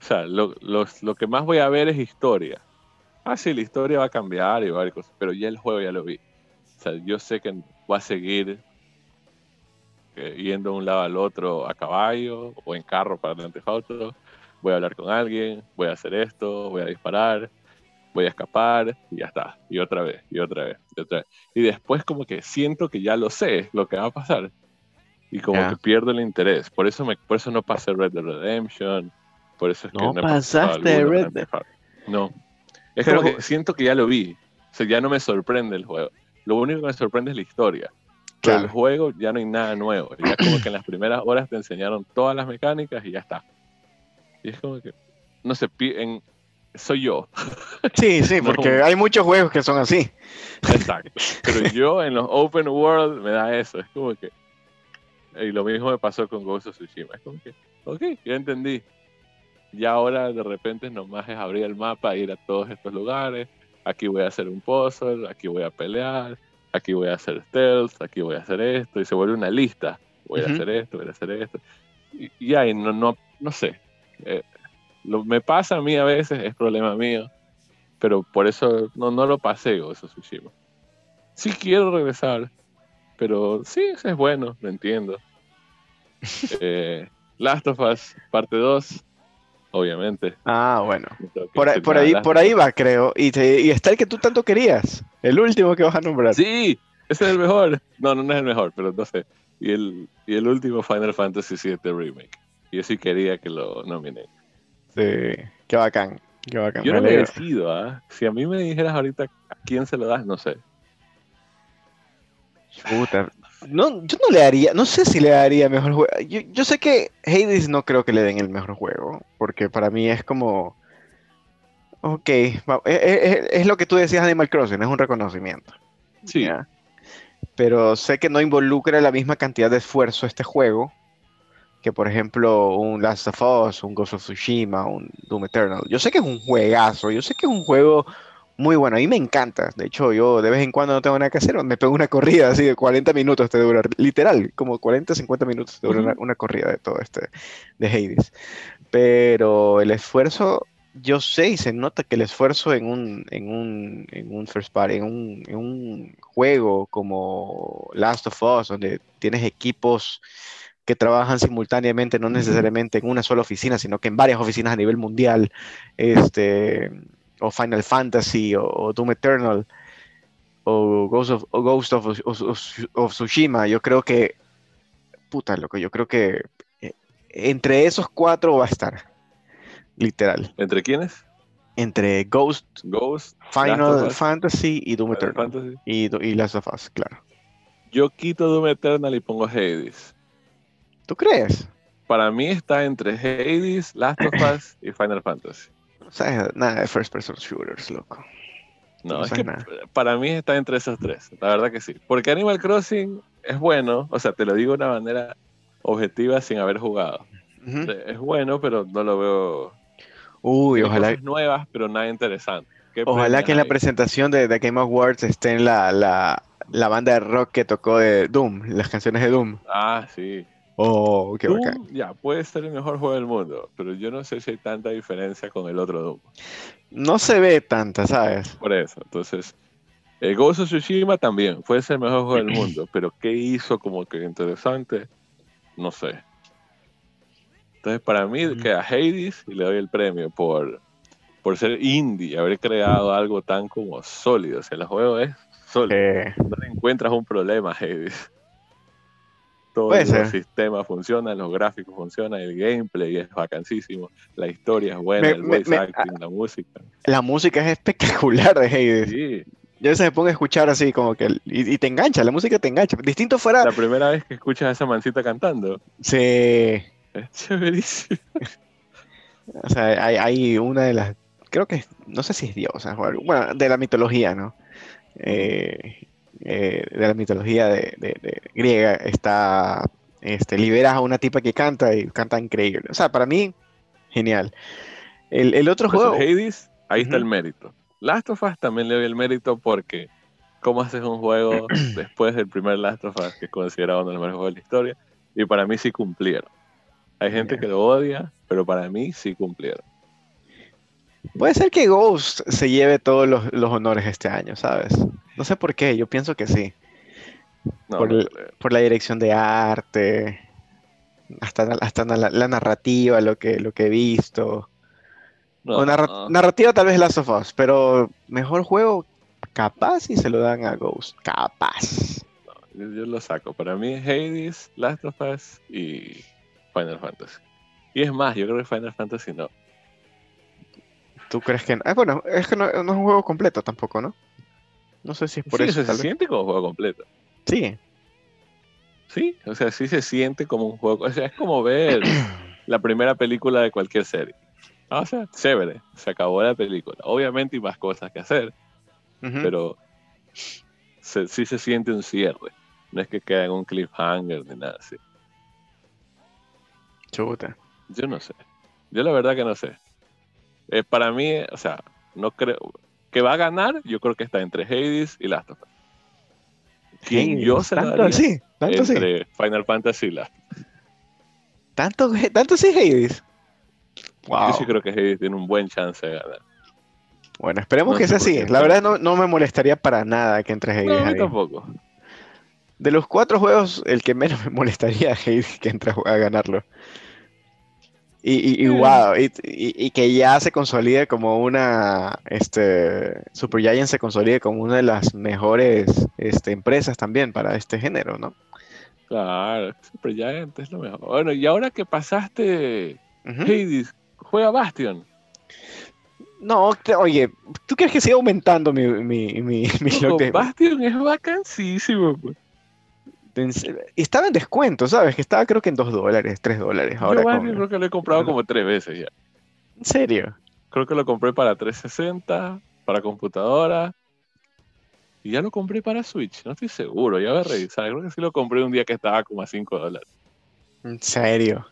O sea, lo, los- lo que más voy a ver es historia. Ah, sí, la historia va a cambiar y varias cosas, pero ya el juego ya lo vi. O sea, yo sé que va a seguir eh, yendo de un lado al otro a caballo o en carro para Theft Auto. Voy a hablar con alguien, voy a hacer esto, voy a disparar, voy a escapar y ya está. Y otra vez, y otra vez, y otra vez. Y después como que siento que ya lo sé lo que va a pasar. Y como Ya. que pierdo el interés. Por eso, me, por eso no pasé Red Dead Redemption. Por eso es que No no, he pasado pasaste Red Auto. No. Es Pero- como que siento que ya lo vi. O sea, ya no me sorprende el juego. Lo único que me sorprende es la historia. Pero el Claro. juego ya no hay nada nuevo. Ya como que en las primeras horas te enseñaron todas las mecánicas y ya está. Y es como que, no sé, en, soy yo. Sí, sí, porque hay muchos juegos que son así. Exacto. Pero yo en los open world me da eso. Es como que. Y lo mismo me pasó con Ghost of Tsushima. Es como que, ok, ya entendí. Ya ahora de repente nomás es abrir el mapa, ir a todos estos lugares. Aquí voy a hacer un puzzle, aquí voy a pelear, aquí voy a hacer stealth, aquí voy a hacer esto. Y se vuelve una lista. Voy a hacer esto, voy a hacer esto. Y, y ahí no, no, no sé. Eh, lo, me pasa a mí a veces, es problema mío. Pero por eso no, no lo Ghost of Tsushima sí quiero regresar, pero sí, eso es bueno, lo entiendo. Eh, Last of Us, parte 2, obviamente. Ah, bueno. Por, ahí- por ahí, por ahí va, creo. Y, te- y está el que tú tanto querías. El último que vas a nombrar. Sí, ese es el mejor. No, no, no es el mejor, pero no sé. Y el, y el último Final Fantasy VII Remake. Y yo sí quería que lo nominen. Sí, Qué bacán. Qué bacán. Yo me no me decido, ¿ah? Si a mí me dijeras ahorita a quién se lo das, no sé. Puta. No, yo no le daría, no sé si le daría mejor juego. Yo, yo sé que Hades no creo que le den el mejor juego, porque para mí es como, ok, va- es, es- es lo que tú decías de Animal Crossing, es un reconocimiento. Sí, ¿ya? Pero sé que no involucra la misma cantidad de esfuerzo este juego que, por ejemplo, un Last of Us, un Ghost of Tsushima, un Doom Eternal. Yo sé que es un juegazo, yo sé que es un juego muy bueno, a mí me encanta. De hecho, yo de vez en cuando no tengo nada que hacer, me pego una corrida así de 40 minutos te dura, literal, como 40, 50 minutos te dura una, Ujú. una corrida de todo este, de Hades. Pero el esfuerzo, yo sé y se nota que el esfuerzo en un, en un, en un first party, en un, en un juego como Last of Us, donde tienes equipos que trabajan simultáneamente, no necesariamente en una sola oficina, sino que en varias oficinas a nivel mundial, este, o Final Fantasy, o, o Doom Eternal, o Ghost of, o Ghost of, of- Tsushima, yo creo que, puta, loco, yo creo que eh, entre esos cuatro va a estar, literal, ¿entre quiénes? entre Ghost, Ghost, Final Fantasy y Doom Eternal, y, y Last of Us, claro. Yo quito Doom Eternal y pongo Hades. ¿Tú crees? Para mí está entre Hades, Last of Us y Final Fantasy. O sea, nada de first person shooters, loco. No, No es sabes que nada. para mí está entre esos tres, la verdad que sí. Porque Animal Crossing es bueno, o sea, te lo digo de una manera objetiva sin haber jugado. Es bueno, pero no lo veo. Uy, ojalá, cosas nuevas, pero nada interesante. ¿Qué ojalá que en la presentación de, de Game Awards esté en la, la, la banda de rock que tocó de Doom, las canciones de Doom. Ah, sí. Oh, qué Doom, bacán. ya, puede ser el mejor juego del mundo, pero yo no sé si hay tanta diferencia con el otro Doom. No se ve tanta, ¿sabes? Por eso, entonces, eh, Ghost of Tsushima también puede ser el mejor juego del mundo, pero ¿qué hizo como que interesante? No sé. Entonces, para mí Ujú. queda Hades y le doy el premio por, por ser indie, haber creado algo tan como sólido. O sea, el juego es sólido. Eh, No le encuentras un problema Hades. Todos Puede los ser. sistemas funcionan, los gráficos funcionan, el gameplay es vacancísimo, la historia es buena, Me- el voice me- acting, la música. la música es espectacular de Hades. Sí, Yo veces me pongo a escuchar así como que... Y, y te engancha, la música te engancha. Distinto fuera... La primera vez que escuchas a esa mancita cantando. Sí. Es chéverísimo. O sea, hay, hay una de las... Creo que... No sé si es diosa o algo. Bueno, de la mitología, ¿no? Eh, eh, de la mitología de, de- de griega está... Este, liberas a una tipa que canta y canta increíble. O sea, para mí, genial. El, el otro Pues el juego... Hades, ahí está el mérito. Last of Us también le doy el mérito porque cómo haces un juego después del primer Last of Us, que es considerado uno de los mejores juegos de la historia, y para mí sí cumplieron. Hay gente que lo odia, pero para mí sí cumplieron. Puede ser que Ghost se lleve todos los, los honores este año, ¿sabes? No sé por qué, yo pienso que sí. No, Por no la dirección de arte, hasta, hasta la, la narrativa, lo que, lo que he visto. No, O narra- narrativa tal vez Last of Us, pero mejor juego, capaz y se lo dan a Ghost. Capaz. Yo, yo lo saco. Para mí es Hades, Last of Us y Final Fantasy. Y es más, yo creo que Final Fantasy no. ¿Tú crees que no? Ah, bueno, es que no, no es un juego completo tampoco, ¿no? No sé si es por sí, eso. se, vez. siente como juego completo. Sí. Sí, o sea, sí se siente como un juego. O sea, es como ver la primera película de cualquier serie. Ah, O sea, chévere, se acabó la película. Obviamente hay más cosas que hacer, pero se- sí se siente un cierre. No es que quede en un cliffhanger ni nada así. Chuta. Yo no sé. Yo la verdad que no sé. Eh, para mí, o sea, no creo. Que va a ganar, yo creo que está entre Hades y Last of Us. Quien yo se la tanto daría así, tanto así. entre Final Fantasy y Last of Us. Tanto, tanto sí, Hades. Wow. Yo sí creo que Hades tiene un buen chance de ganar. Bueno, esperemos No que sea así. La verdad no, no me molestaría para nada que entre Hades No, a mí tampoco. De los cuatro juegos, el que menos me molestaría es Hades que entre a a ganarlo. Y, y, y wow, y, que ya se consolide como una, este, Super Giant se consolide como una de las mejores este, empresas también para este género, ¿no? Claro, Super Giant es lo mejor. Bueno, y ahora que pasaste Ujú. Hades, juega Bastion. No, oye, ¿tú crees que sigue aumentando mi, mi, mi, mi de- Bastion es vacancísimo. pues. Estaba en descuento, ¿sabes? Que estaba creo que en 2 dólares, 3 dólares. Ahora Yo con- Bastion creo que lo he comprado como tres veces ya. ¿En serio? Creo que lo compré para 360, para computadora. Y ya lo compré para Switch, no estoy seguro, ya voy a revisar. Creo que sí lo compré un día que estaba como a 5 dólares. ¿En serio?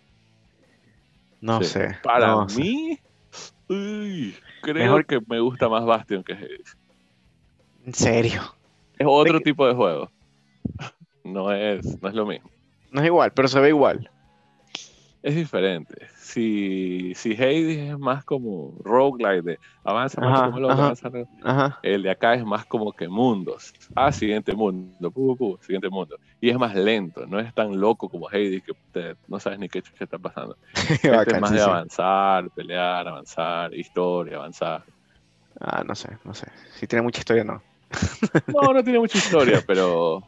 No Sí. sé. Para no sé. mí, uy, creo Mejor- que me gusta más Bastion que Hades. En serio. Es otro tipo de juego. No es, no es lo mismo. No es igual, pero se ve igual. Es diferente. Si, si Hades es más como roguelike de avanza, loco, ajá. avanza. Ajá. el de acá es más como que mundos. Ah, siguiente mundo, pu, pu, siguiente mundo. Y es más lento, no es tan loco como Hades que te- no sabes ni qué chucha está pasando. Este es más sí, de avanzar, pelear, avanzar, historia, avanzar. Ah, no sé, no sé. Si tiene mucha historia, no. No, no tiene mucha historia, pero.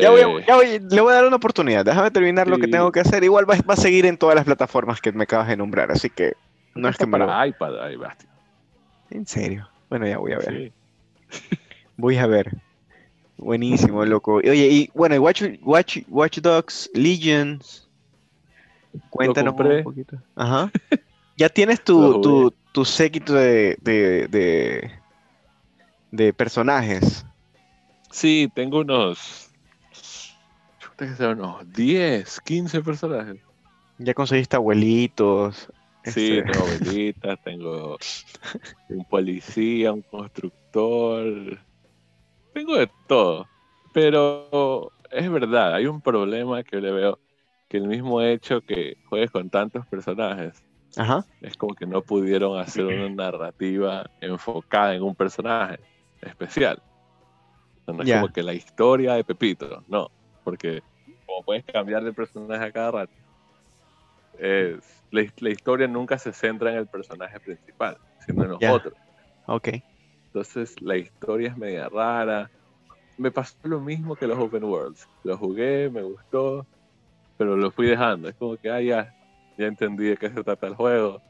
Ya voy, eh, a- ya voy- le voy a dar una oportunidad. Déjame terminar lo que tengo que hacer. Igual va, va a seguir en todas las plataformas que me acabas de nombrar, así que no es que me lo... iPad. En serio. Bueno, ya voy a ver. Sí. Voy a ver. Buenísimo, loco. Oye, y bueno, Watch, Watch, Watch Dogs Legions. Cuéntanos un poquito. Ajá. Ya tienes tu, tu, tu séquito de, de, de, de personajes. Sí, tengo unos. Chuta que sean unos 10, 15 personajes. Ya conseguiste abuelitos. Sí, este, tengo velitas, tengo un policía, un constructor. Tengo de todo. Pero es verdad, hay un problema que le veo. Que el mismo hecho que juegues con tantos personajes Ajá. es como que no pudieron hacer una narrativa enfocada en un personaje especial. No es como que la historia de Pepito, no, porque como puedes cambiar de personaje a cada rato, la, la historia nunca se centra en el personaje principal, sino en los Ya. otros. Ok. Entonces la historia es media rara. Me pasó lo mismo que los Open Worlds. Lo jugué, me gustó, pero lo fui dejando. Es como que, ah, ya, ya entendí de qué se trata el juego.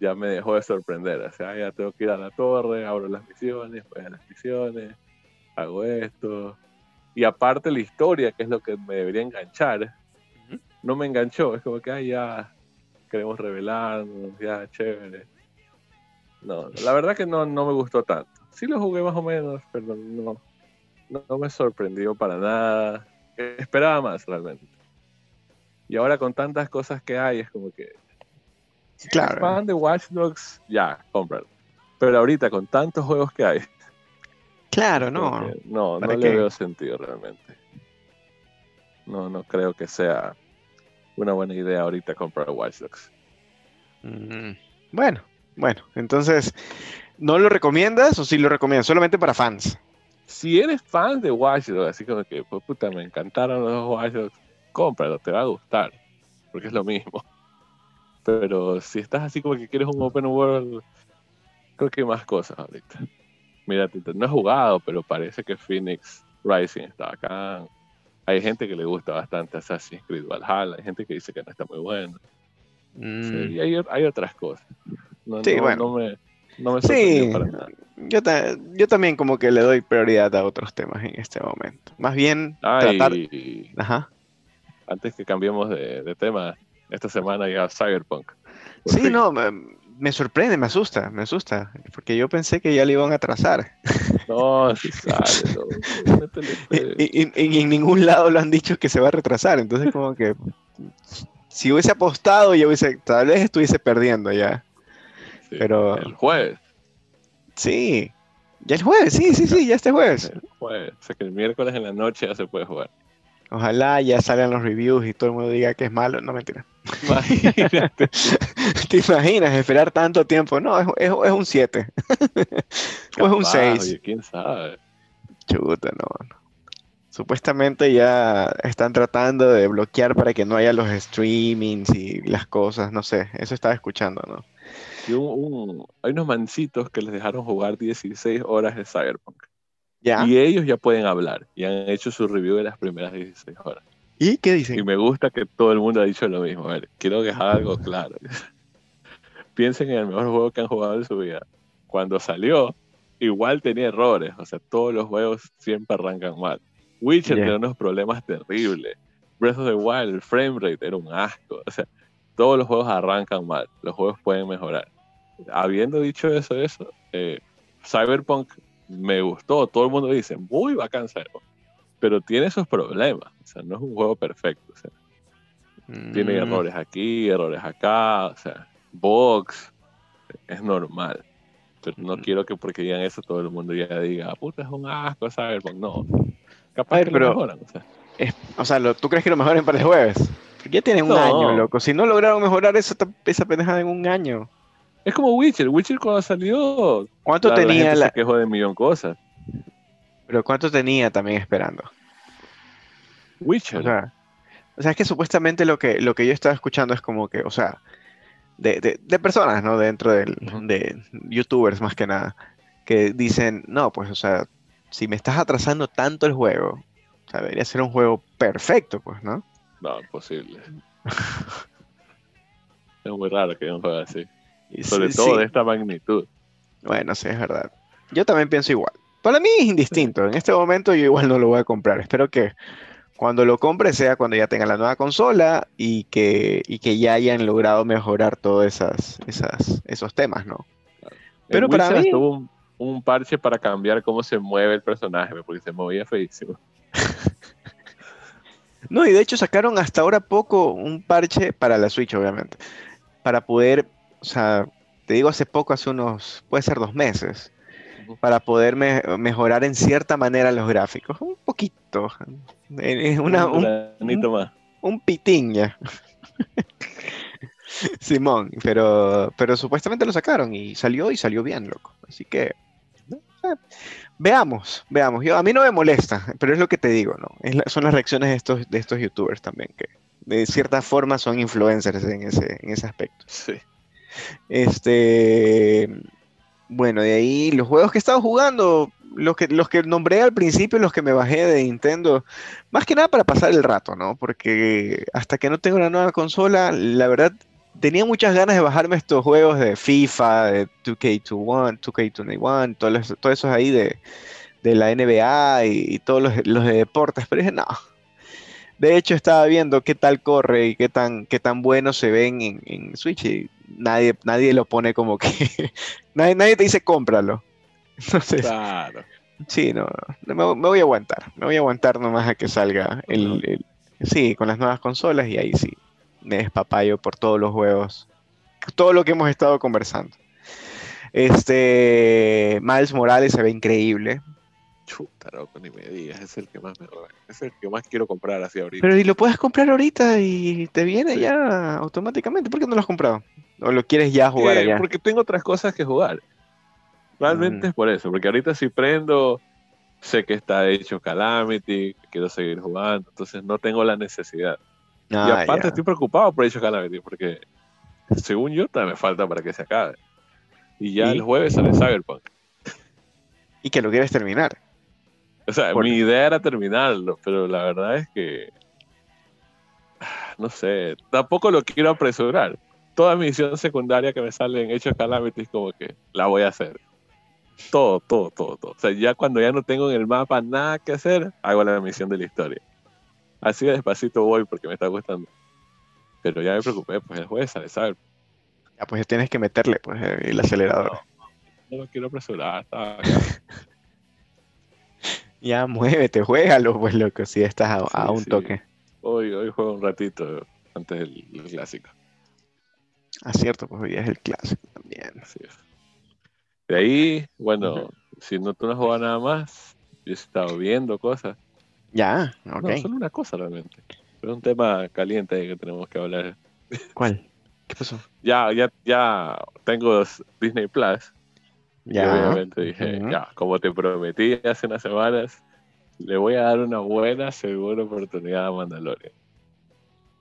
ya me dejó de sorprender. O sea, ya tengo que ir a la torre, abro las misiones, voy a las misiones, hago esto. Y aparte la historia, que es lo que me debería enganchar, no me enganchó. Es como que, ah, ya queremos revelarnos, ya, chévere. No, la verdad que no, no me gustó tanto. Sí lo jugué más o menos, pero no, no, me sorprendió para nada. Esperaba más realmente. Y ahora con tantas cosas que hay, es como que. claro. fan de Watch Dogs, ya, cómpralo. Pero ahorita con tantos juegos que hay. Claro, no. No, no le veo sentido realmente. No, no creo que sea una buena idea ahorita comprar Watch Dogs. Mm, bueno, bueno, entonces, ¿no lo recomiendas o sí lo recomiendas? Solamente para fans. Si eres fan de Watch Dogs, así como que, pues, puta, me encantaron los Watch Dogs, cómpralo, te va a gustar, porque es lo mismo. Pero si estás así como que quieres un open world, creo que hay más cosas ahorita. Mira, no he jugado, pero parece que Phoenix Rising está acá. Hay gente que le gusta bastante Assassin's Creed Valhalla, hay gente que dice que no está muy bueno. Mm. y hay, otras cosas. No, sí, bueno. me, no sí, para nada. Yo, yo también como que le doy prioridad a otros temas en este momento. Más bien tratar... Ajá. Antes que cambiemos de, tema, esta semana ya Cyberpunk. Sí, no, me, sorprende, me asusta, me asusta, porque yo pensé que ya le iban a atrasar. No, sí sale, y, en ningún lado lo han dicho que se va a retrasar, entonces como que si hubiese apostado, yo hubiese, tal vez estuviese perdiendo ya. Pero... El jueves. Sí, ya el jueves, sí, sí, sí, ya este jueves. El jueves, o sea que el miércoles en la noche ya se puede jugar. Ojalá ya salgan los reviews y todo el mundo diga que es malo. No, mentira. Imagínate. ¿Te imaginas esperar tanto tiempo? No, es, un 7. o es un 6. ¿Quién sabe? Chuta, no. Supuestamente ya están tratando de bloquear para que no haya los streamings y las cosas, no sé, eso estaba escuchando, ¿no? hay unos mancitos que les dejaron jugar 16 horas de Cyberpunk. Y ellos ya pueden hablar y han hecho su review de las primeras 16 horas. ¿Y qué dicen? Y me gusta que todo el mundo ha dicho lo mismo. A ver, quiero dejar algo claro. Piensen en el mejor juego que han jugado en su vida. Cuando salió, igual tenía errores. O sea, todos los juegos siempre arrancan mal. Witcher tenía unos problemas terribles. Breath of the Wild, el frame rate era un asco. O sea, todos los juegos arrancan mal. Los juegos pueden mejorar. Habiendo dicho eso, eso, eh, Cyberpunk me gustó, todo el mundo dice, muy bacán Cyberpunk, pero tiene sus problemas, o sea, no es un juego perfecto, o sea, tiene mm. errores aquí, errores acá, o sea, box, es normal, pero no mm. quiero que porque digan eso todo el mundo ya diga, puta, es un asco Cyberpunk, no, capaz que lo mejoran, o sea. o sea, ¿tú crees que lo mejoren para el jueves? Ya tienen un año, loco. Si no lograron mejorar eso, esa pendejada en un año. Es como Witcher. Witcher cuando salió. ¿Cuánto tenía la.? Se quejó de millón cosas. Pero ¿cuánto tenía también esperando? Witcher. O sea, o sea, es que supuestamente lo que, lo que yo estaba escuchando es como que, o sea, de, de, personas, ¿no? Dentro del, de youtubers más que nada, que dicen, no, pues, o sea, si me estás atrasando tanto el juego, o sea, debería ser un juego perfecto, pues, ¿no? No, imposible. es muy raro que un juego así. Sobre todo de esta magnitud. Bueno, sí, es verdad. Yo también pienso igual. Para mí es indistinto. En este momento yo igual no lo voy a comprar. Espero que cuando lo compre sea cuando ya tenga la nueva consola y que, que ya hayan logrado mejorar todos esas, esas, esos temas, ¿no? Pero para mí... tuvo un, parche para cambiar cómo se mueve el personaje, porque se movía feísimo. no, y de hecho sacaron hasta ahora poco un parche para la Switch, obviamente, para poder o sea, te digo hace poco, hace unos, puede ser dos meses, para poder mejorar en cierta manera los gráficos. Un poquito. Es una, un, un, pitín ya. Simón, pero, pero supuestamente lo sacaron y salió y salió bien, loco. Así que veamos, veamos. Yo, a mí no me molesta, pero es lo que te digo, ¿no? son las reacciones de estos, de estos youtubers también, que de cierta forma son influencers en ese, en ese aspecto. Sí. Este, bueno, de ahí los juegos que he estado jugando, los que, los que nombré al principio, los que me bajé de Nintendo, más que nada para pasar el rato, ¿no? Porque hasta que no tengo una nueva consola, la verdad, tenía muchas ganas de bajarme estos juegos de FIFA, de 2K21, 2K21, todos, todos esos ahí de, de la NBA y, todos los, los, de deportes, pero dije, no. De hecho, estaba viendo qué tal corre y qué tan, qué tan bueno se ven en, en Switch y nadie, nadie lo pone como que... nadie, nadie te dice cómpralo. Entonces, Claro. sí, no, no, me, me voy a aguantar. Me voy a aguantar nomás a que salga el, el- Sí, con las nuevas consolas y ahí sí, me despapayo por todos los juegos. Todo lo que hemos estado conversando. Este, Miles Morales se ve increíble. Chuta, loco, ni me digas. Es el que más me Es el que más quiero comprar así ahorita. Pero y lo puedes comprar ahorita y te viene Sí. ya automáticamente. ¿Por qué no lo has comprado? ¿O lo quieres ya jugar Eh, allá? Porque tengo otras cosas que jugar. Realmente Mm. es por eso. Porque ahorita si prendo, sé que está hecho Calamity, quiero seguir jugando. Entonces no tengo la necesidad. y Ah, aparte ya. estoy preocupado por of Calamity, porque según yo todavía me falta para que se acabe. Y ya ¿Y? el jueves sale Cyberpunk. Y que lo quieres terminar. O sea, Por- mi idea era terminarlo, pero la verdad es que. No sé, tampoco lo quiero apresurar. Toda misión secundaria que me sale en Hechos Calamity es como que la voy a hacer. Todo, todo, todo, todo. O sea, ya cuando ya no tengo en el mapa nada que hacer, hago la misión de la historia. Así de despacito voy porque me está gustando. Pero ya me preocupé, pues el jueves sale Cyberpunk. Ya, pues tienes que meterle pues, eh, el acelerador. No lo quiero apresurar. Ya, muévete, juégalo, pues loco, si estás a, un sí. toque. Hoy, hoy juego un ratito antes del clásico. Ah, cierto, pues hoy día es el clásico también. Así es. De ahí, bueno, si no tú no jugado nada más, yo he estado viendo cosas. Ya, ok. No, solo una cosa realmente. Es un tema caliente que tenemos que hablar. ¿Cuál? ¿Qué pasó? Ya, ya, ya tengo Disney Plus. Y Ya. obviamente dije, Ujú. ya, como te prometí hace unas semanas, le voy a dar una buena, segura oportunidad a Mandalorian.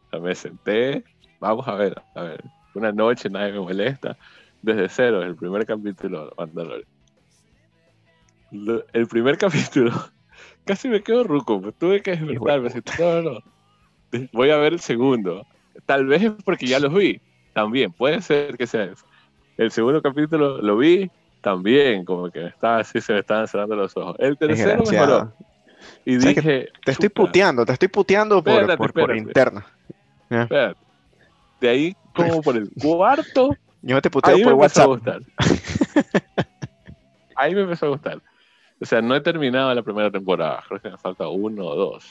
O sea, me senté, vamos a ver, a ver, una noche nadie me molesta, desde cero, el primer capítulo Mandalorian. Lo- el primer capítulo, casi me quedo ruco, pues tuve que despertarme, así, no, no, no. voy a ver el segundo. Tal vez es porque ya los vi, también, puede ser que sea eso. El segundo capítulo lo vi, también, como que me estaba así, se me estaban cerrando los ojos. El tercero mejoró. Y ¿Sabes que dije, Te estoy "Chuta, puteando, te estoy puteando por, Espérate, por, por espérate. interno. espérate". De ahí, como por el cuarto, Yo no te puteo ahí me por empezó a WhatsApp. gustar. ahí me empezó a gustar. O sea, no he terminado la primera temporada. Creo que me falta uno o dos.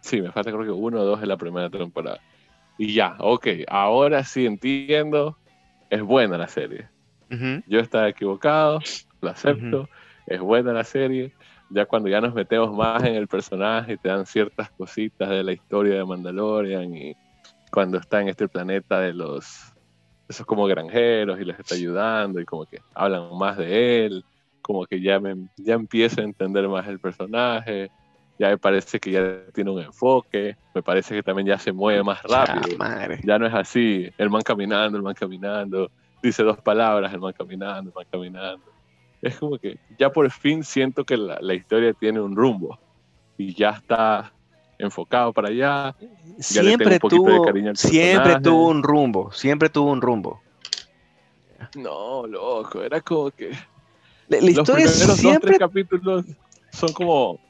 Sí, me falta creo que uno o dos de la primera temporada. Y ya, ok, ahora sí entiendo. Es buena la serie. Yo estaba equivocado, lo acepto, es buena la serie. Ya cuando ya nos metemos más en el personaje, te dan ciertas cositas de la historia de Mandalorian y cuando está en este planeta de los esos como granjeros y les está ayudando y como que hablan más de él, como que ya me ya empiezo a entender más el personaje, ya me parece que ya tiene un enfoque, me parece que también ya se mueve más rápido. Madre. Ya no es así, el man caminando, el man caminando, dice dos palabras, el man caminando, el man caminando. Es como que ya por fin siento que la, la historia tiene un rumbo y ya está enfocado para allá. Siempre tuvo, al siempre tuvo un rumbo, siempre tuvo un rumbo. No, loco, era como que La, la los historia primeros dos, siempre tres capítulos son como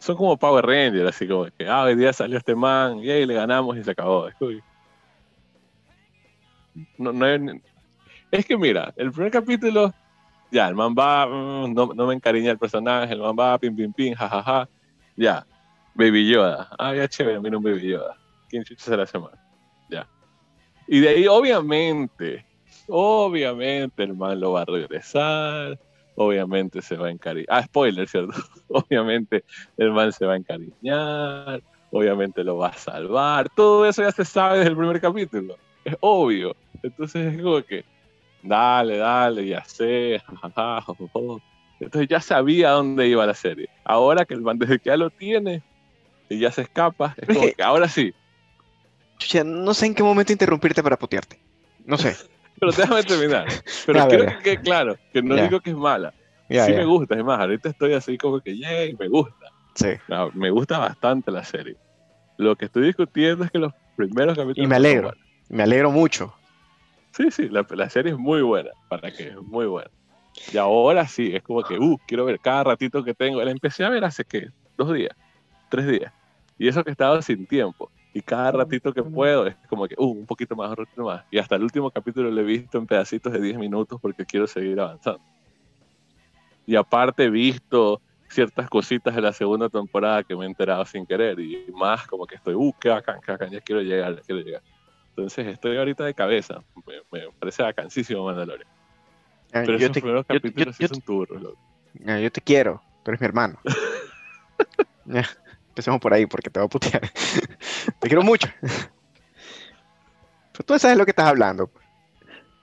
son como Power Rangers, así como que, ah, hoy día salió este man, y ahí le ganamos y se acabó. No, no hay- es que mira, el primer capítulo, ya, el man va, mm, no, no me encariña el personaje, el man va, pim, pim, pim, jajaja, ya, Baby Yoda, ah, ya chévere, mira un Baby Yoda, ¿quién chucha la semana? Ya. Y de ahí, obviamente, obviamente el man lo va a regresar, obviamente se va a encariñar. Ah, spoiler, ¿cierto? obviamente el man se va a encariñar, obviamente lo va a salvar. Todo eso ya se sabe desde el primer capítulo. Es obvio. Entonces es como que, dale, dale, ya sé. Entonces ya sabía dónde iba la serie. Ahora que el man desde que ya lo tiene y ya se escapa, es como que- ahora sí. No sé en qué momento interrumpirte para putearte. No sé. Pero déjame terminar. Pero quiero que quede claro, que no Ya. digo que es mala. Ya, sí ya. me gusta, es más, ahorita estoy así como que, yay, me gusta. Sí. No, me gusta bastante la serie. Lo que estoy discutiendo es que los primeros capítulos. Y me alegro. Me alegro mucho. Sí, sí, la, la serie es muy buena, para que es muy buena. Y ahora sí, es como que, uh, quiero ver cada ratito que tengo. La empecé a ver hace, ¿qué? Dos días, tres días. Y eso que estaba sin tiempo. Y cada ratito que puedo es como que, uh, un poquito más, un ratito más. Y hasta el último capítulo lo he visto en pedacitos de 10 minutos porque quiero seguir avanzando. Y aparte he visto ciertas cositas de la segunda temporada que me he enterado sin querer. Y más como que estoy, uh, qué bacán, qué bacán, ya quiero llegar, ya quiero llegar. Entonces estoy ahorita de cabeza. Me, me parece bacanísimo Mandalorian. Ah, Pero yo, esos te, primeros yo- yo- capítulos sí yo- son turros, loco. ah, yo te quiero, tú eres mi hermano. Empecemos por ahí porque te voy a putear. te quiero mucho. Pero tú sabes lo que estás hablando.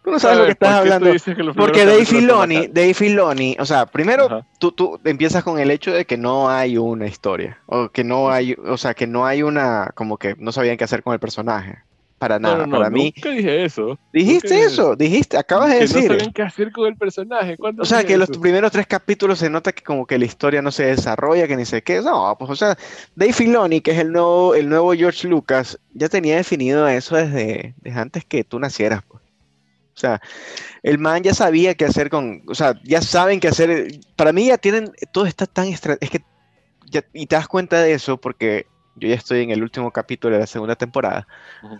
Tú no sabes lo que ver, ¿por estás hablando. que Porque Dave Filoni? Dave Filoni, o sea, primero tú, tú empiezas con el hecho de que no hay una historia, o que no hay, o sea, que no hay una, como que no sabían qué hacer con el personaje. Para nada, no, no, para mí. nunca dije eso. Nunca Dijiste dije eso, dijiste, acabas de que no decir. saben qué hacer con el personaje. ¿Cuándo O sea, que los eso? primeros tres capítulos se nota que como que la historia no se desarrolla, que ni sé qué. No, pues o sea, Dave Filoni, que es el nuevo, el nuevo George Lucas, ya tenía definido eso desde, desde antes que tú nacieras. pues. O sea, el man ya sabía qué hacer con, o sea, ya saben qué hacer. Para mí ya tienen, todo está tan es que, ya- y te das cuenta de eso porque yo ya estoy en el último capítulo de la segunda temporada,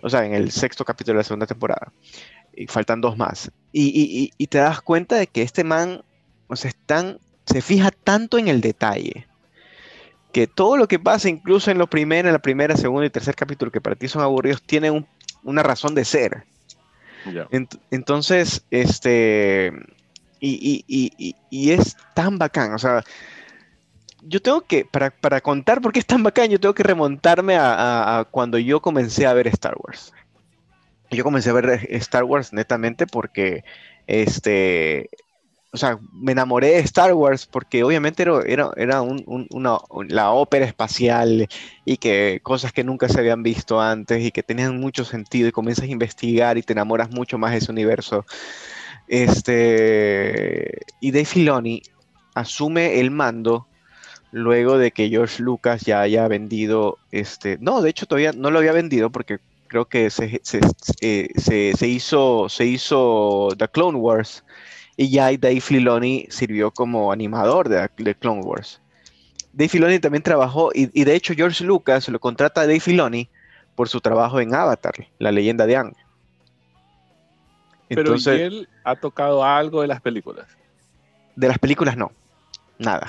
o sea, en el sexto capítulo de la segunda temporada, y faltan dos más. Y, y- y- te das cuenta de que este man, o sea, tan- se fija tanto en el detalle, que todo lo que pasa, incluso en lo primero, en la primera, segunda y tercer capítulo, que para ti son aburridos, tienen un- una razón de ser. Ya. Ent- entonces, este, y- y- y- y es tan bacán, o sea, yo tengo que, para, para contar por qué es tan bacán, yo tengo que remontarme a, cuando yo comencé a ver Star Wars. Yo comencé a ver Star Wars netamente porque, este, o sea, me enamoré de Star Wars porque obviamente era, era, era un- un- una, la ópera espacial y que cosas que nunca se habían visto antes y que tenían mucho sentido y comienzas a investigar y te enamoras mucho más de ese universo. Este, y Dave Filoni asume el mando luego de que George Lucas ya haya vendido, este, no, de hecho todavía no lo había vendido porque creo que se, se, eh, se- se hizo, se hizo The Clone Wars y ya Dave Filoni sirvió como animador de, de Clone Wars. Dave Filoni también trabajó, y, y de hecho George Lucas lo contrata a Dave Filoni por su trabajo en Avatar, la leyenda de. Pero Entonces, ¿y él ha tocado algo de las películas? de las películas no, nada.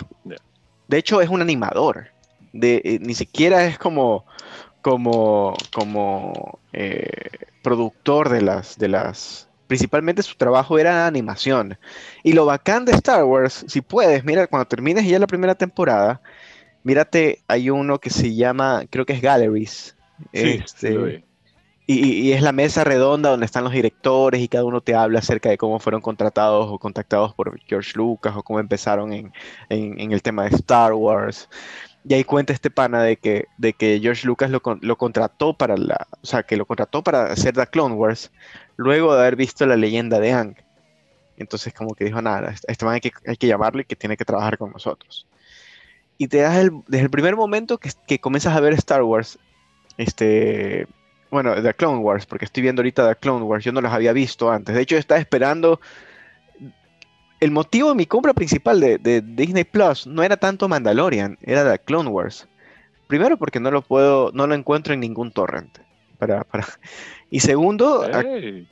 De hecho es un animador, de, eh, ni siquiera es como, como, como eh, productor de las, de las, principalmente su trabajo era animación. Y lo bacán de Star Wars, si puedes, mira, cuando termines ya la primera temporada, mírate, hay uno que se llama, creo que es Galleries. Sí, sí este. Y, y- es la mesa redonda donde están los directores y cada uno te habla acerca de cómo fueron contratados o contactados por George Lucas o cómo empezaron en, el tema de Star Wars. Y ahí cuenta este pana de que, de que George Lucas lo, con- lo contrató para la, o sea, que lo contrató para hacer The Clone Wars luego de haber visto la leyenda de Aang. Entonces como que dijo, nada, a este man hay que, hay que llamarlo y que tiene que trabajar con nosotros. Y te das el, desde el primer momento que, que comienzas a ver Star Wars, este, bueno, The Clone Wars, porque estoy viendo ahorita The Clone Wars, yo no los había visto antes. De hecho, yo estaba esperando. El motivo de mi compra principal de, de Disney Plus no era tanto Mandalorian, era The Clone Wars. Primero porque no lo puedo, no lo encuentro en ningún torrent. Para, para... Y segundo, sí,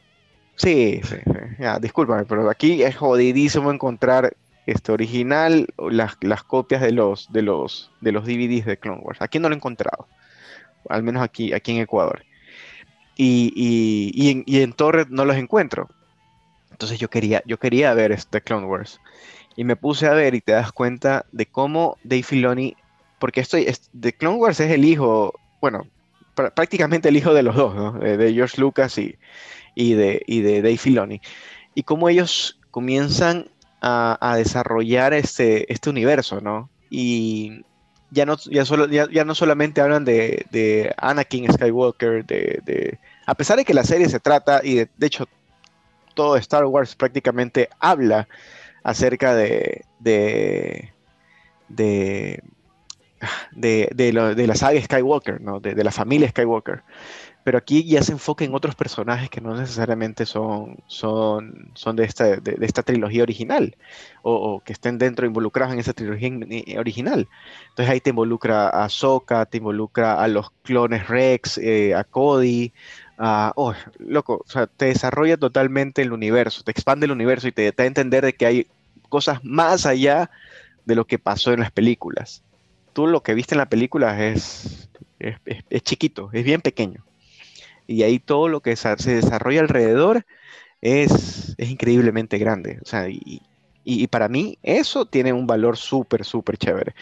sí, sí, ya, discúlpame, pero aquí es jodidísimo encontrar este original, las, las copias de los, de los, de los DVDs de Clone Wars. Aquí no lo he encontrado, al menos aquí, aquí en Ecuador. Y, y, en, y en torrent no los encuentro. Entonces yo quería, yo quería ver este Clone Wars. Y me puse a ver y te das cuenta de cómo Dave Filoni, porque estoy, es- de Clone Wars es el hijo, bueno, pr- prácticamente el hijo de los dos. De, de George Lucas y, y, de, y de Dave Filoni. Y cómo ellos comienzan a, a desarrollar este, este universo, ¿no? Y ya no, ya solo, ya, ya no solamente hablan de, de Anakin Skywalker, de, de- a pesar de que la serie se trata, y de, de hecho todo Star Wars prácticamente habla acerca de, de, de, de, la saga Skywalker, ¿no? de, de la familia Skywalker. Pero aquí ya se enfoca en otros personajes que no necesariamente son, son, son de, esta, de, esta trilogía original o, que estén dentro involucrados en esa trilogía original. Entonces ahí te involucra a Sokka, te involucra a los clones Rex, eh, a Cody, a... Oh, loco, o sea, te desarrolla totalmente el universo, te expande el universo y te da a entender de que hay cosas más allá de lo que pasó en las películas. Tú lo que viste en la película es, es chiquito, es bien pequeño y ahí todo lo que se desarrolla alrededor es, es increíblemente grande. O sea, y, y, para mí eso tiene un valor súper, súper chévere.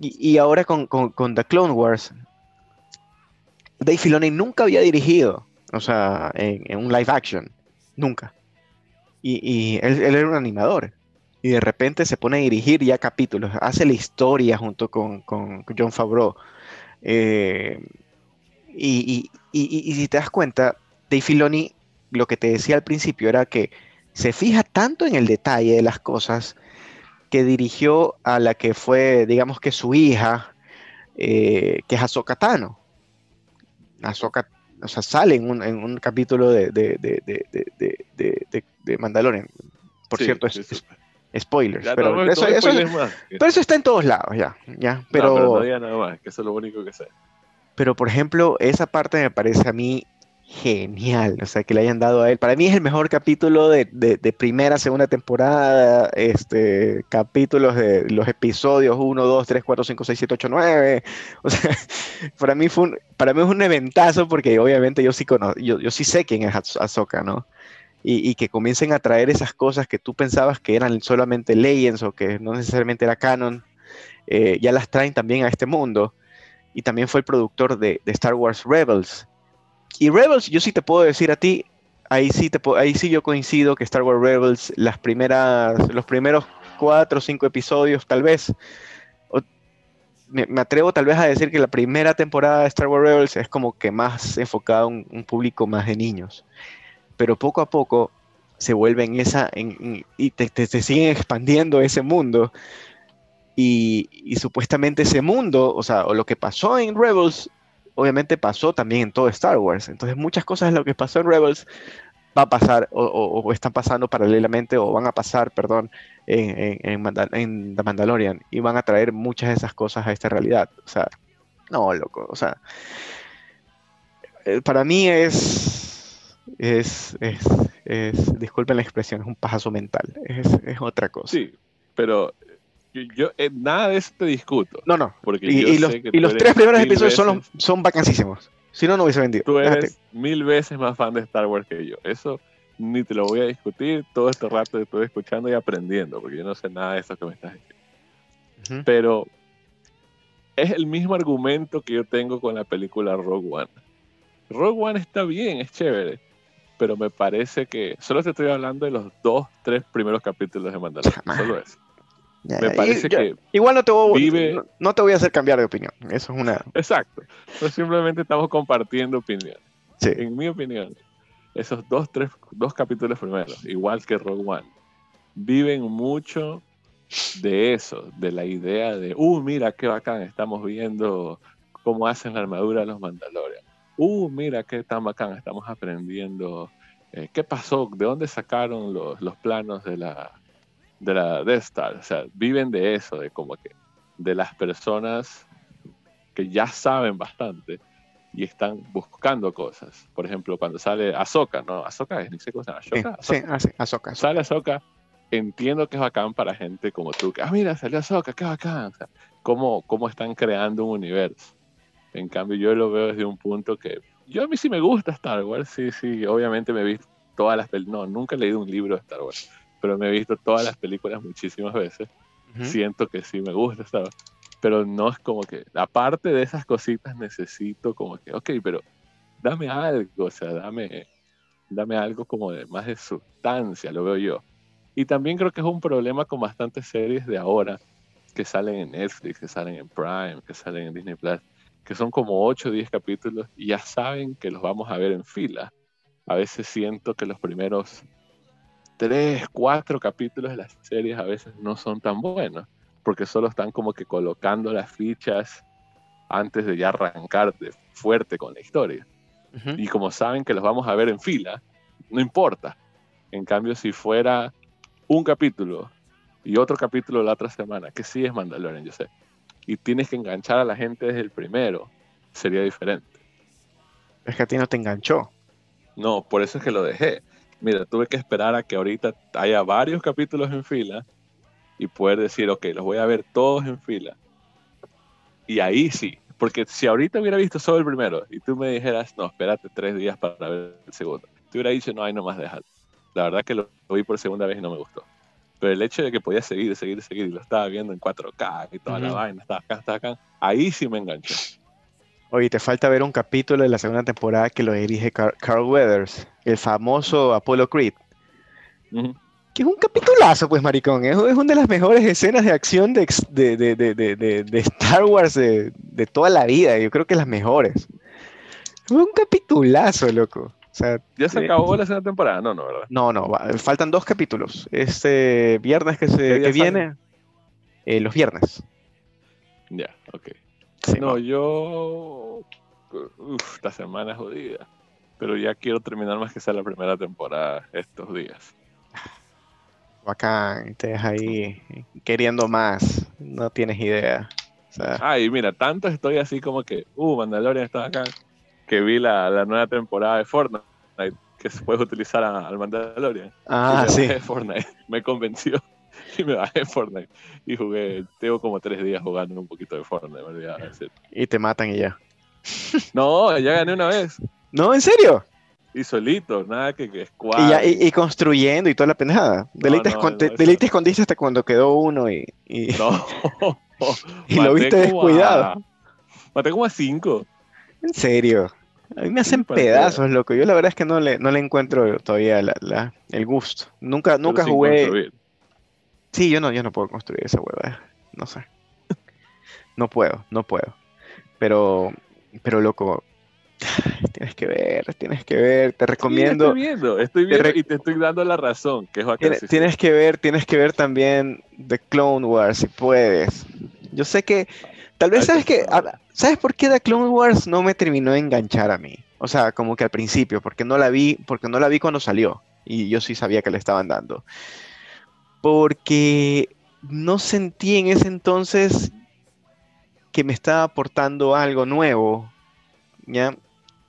Y, y ahora con, con, The Clone Wars, Dave Filoni nunca había dirigido, o sea, en, en un live action, nunca. Y, y él, él, era un animador. Y de repente se pone a dirigir ya capítulos, hace la historia junto con, con John Favreau. Eh, y, si te das cuenta, Dave Filoni, lo que te decía al principio era que se fija tanto en el detalle de las cosas que dirigió a la que fue, digamos que su hija, eh, que es Ahsoka Tano. Ahsoka, o sea, sale en un, capítulo de, de, Mandalorian. Por cierto, es, spoilers. pero, eso, pero, eso, está en todos lados, ya. ya pero, no, pero no nada más, que eso es lo único que sé. Pero, por ejemplo, esa parte me parece a mí genial, o sea, que le hayan dado a él. Para mí es el mejor capítulo de, primera, segunda temporada, este, capítulos de los episodios 1, 2, 3, 4, 5, 6, 7, 8, 9. O sea, para mí, fue un, para mí es un eventazo porque obviamente yo sí, conozco, yo, yo sí sé quién es Ahsoka, ¿no? Y, y, que comiencen a traer esas cosas que tú pensabas que eran solamente Legends o que no necesariamente era canon, eh, ya las traen también a este mundo y también fue el productor de, Star Wars Rebels. Y Rebels, yo sí te puedo decir a ti, ahí sí, te, ahí sí yo coincido que Star Wars Rebels, las primeras, los primeros cuatro o cinco episodios tal vez, me, atrevo tal vez a decir que la primera temporada de Star Wars Rebels es como que más enfocada a un, público más de niños. Pero poco a poco se vuelven esa, y te, te, siguen expandiendo ese mundo y, supuestamente ese mundo, o sea, o lo que pasó en Rebels, obviamente pasó también en todo Star Wars. Entonces muchas cosas de lo que pasó en Rebels va a pasar o, están pasando paralelamente o van a pasar, perdón, en, en, The Mandalorian y van a traer muchas de esas cosas a esta realidad. O sea, no, loco, o sea, eh, para mí es, es, es, es disculpen la expresión, es un pajazo mental, es, es otra cosa. Sí, pero yo, eh, nada de eso te discuto. No, no. Porque y, los, y los tres primeros episodios son, son vacancísimos. Si no, no hubiese vendido. Tú eres mil veces más fan de Star Wars que yo. Eso ni te lo voy a discutir. Todo este rato estoy escuchando y aprendiendo, porque yo no sé nada de eso que me estás diciendo. Pero es el mismo argumento que yo tengo con la película Rogue One. Rogue One está bien, es chévere, pero me parece que solo te estoy hablando de los dos, tres primeros capítulos de Mandalorian. Solo eso me parece que igual no te, voy, no, te voy a hacer cambiar de opinión. Eso es una. Exacto. simplemente estamos compartiendo opinión. En mi opinión, esos dos, tres, dos capítulos primeros, igual que Rogue One, viven mucho de eso, de la idea de, uh, mira qué bacán, estamos viendo cómo hacen la armadura los Mandalorian. Uh, mira qué tan bacán, estamos aprendiendo eh, qué pasó, de dónde sacaron los, los planos de la, de la Death Star. O sea, viven de eso, de como que de las personas que ya saben bastante y están buscando cosas. Por ejemplo, cuando sale Ahsoka, ¿no? Ahsoka es, ni sé cómo se llama. Sí, sí, ah, Ahsoka. Sale Ahsoka, entiendo que es bacán para gente como tú, que, ah, mira, salió Ahsoka, qué bacán. O sea, cómo, cómo están creando un universo. En cambio, yo lo veo desde un punto que yo a mí sí me gusta Star Wars, sí, sí, obviamente me he visto todas las películas, no, nunca he leído un libro de Star Wars, pero me he visto todas las películas muchísimas veces. Siento que sí me gusta esta, pero no es como que, aparte de esas cositas, necesito como que, ok, pero dame algo, o sea, dame, dame algo como de más de sustancia, lo veo yo. Y también creo que es un problema con bastantes series de ahora que salen en Netflix, que salen en Prime, que salen en Disney Plus, que son como 8 o 10 capítulos y ya saben que los vamos a ver en fila. A veces siento que los primeros tres, cuatro capítulos de las series a veces no son tan buenos, porque solo están como que colocando las fichas antes de ya arrancar de fuerte con la historia. Y como saben que los vamos a ver en fila, no importa. En cambio, si fuera un capítulo y otro capítulo la otra semana, que sí es Mandalorian, yo sé, y tienes que enganchar a la gente desde el primero, sería diferente. Es que a ti no te enganchó. No, por eso es que lo dejé. Mira, tuve que esperar a que ahorita haya varios capítulos en fila y poder decir, ok, los voy a ver todos en fila. Y ahí sí, porque si ahorita hubiera visto solo el primero y tú me dijeras, no, espérate tres días para ver el segundo, te hubiera dicho, no, hay nomás déjalo. La verdad que lo, lo vi por segunda vez y no me gustó. Pero el hecho de que podía seguir, seguir, seguir, y lo estaba viendo en 4K y toda la Ujú. vaina, estaba acá, estaba acá, ahí sí me enganchó. Oye, te falta ver un capítulo de la segunda temporada que lo dirige Car- Carl Weathers, el famoso Apollo Creed. Que es un capitulazo, pues, maricón. Es, es una de las mejores escenas de acción de, Star Wars de, toda la vida. Yo creo que las mejores. Es un capitulazo, loco. O sea, ¿Ya se eh, acabó la segunda temporada? No, no, ¿verdad? No, no, va- faltan dos capítulos. Este viernes que, se, ¿Qué día que viene, eh, los viernes. Ya, ok. Sí, No, va. yo. Uf, esta semana es jodida. Pero ya quiero terminar más que sea la primera temporada estos días. Bacán, te deja ahí queriendo más. No tienes idea. O sea, Ay, mira, tanto estoy así como que, uh, Mandalorian está acá, que vi la, la nueva temporada de Fortnite, que se puede utilizar a- al Mandalorian. ah, sí. Fortnite, me convenció y me bajé Fortnite. Y jugué, tengo como tres días jugando un poquito de Fortnite, decir. Y te matan y ya. No, ya gané una vez. No, en serio. Y solito, nada que, que squad. Y, ya, y, y construyendo y toda la pendejada. De ley te, no, no, no. escondiste hasta cuando quedó uno y, y- No. Y lo viste descuidado. a- maté como a cinco. En serio. A mí me hacen pedazos, loco. Yo la verdad es que no le, no le encuentro todavía la- la- el gusto. Nunca, nunca jugué. Sí, yo no, yo no puedo construir esa huevada. No sé. No puedo, no puedo. Pero, pero loco, tienes que ver, tienes que ver. Te Sí, recomiendo. estoy viendo, estoy viendo y te estoy dando la razón, que Tienes, tienes que ver, tienes que ver también The Clone Wars si puedes. Yo sé que tal vez sabes que ah, ¿sabes por qué The Clone Wars no me terminó de enganchar a mí? O sea, como que al principio, porque no la vi, porque no la vi cuando salió y yo sí sabía que le estaban dando. Porque no sentí en ese entonces que me estaba aportando algo nuevo, ¿ya?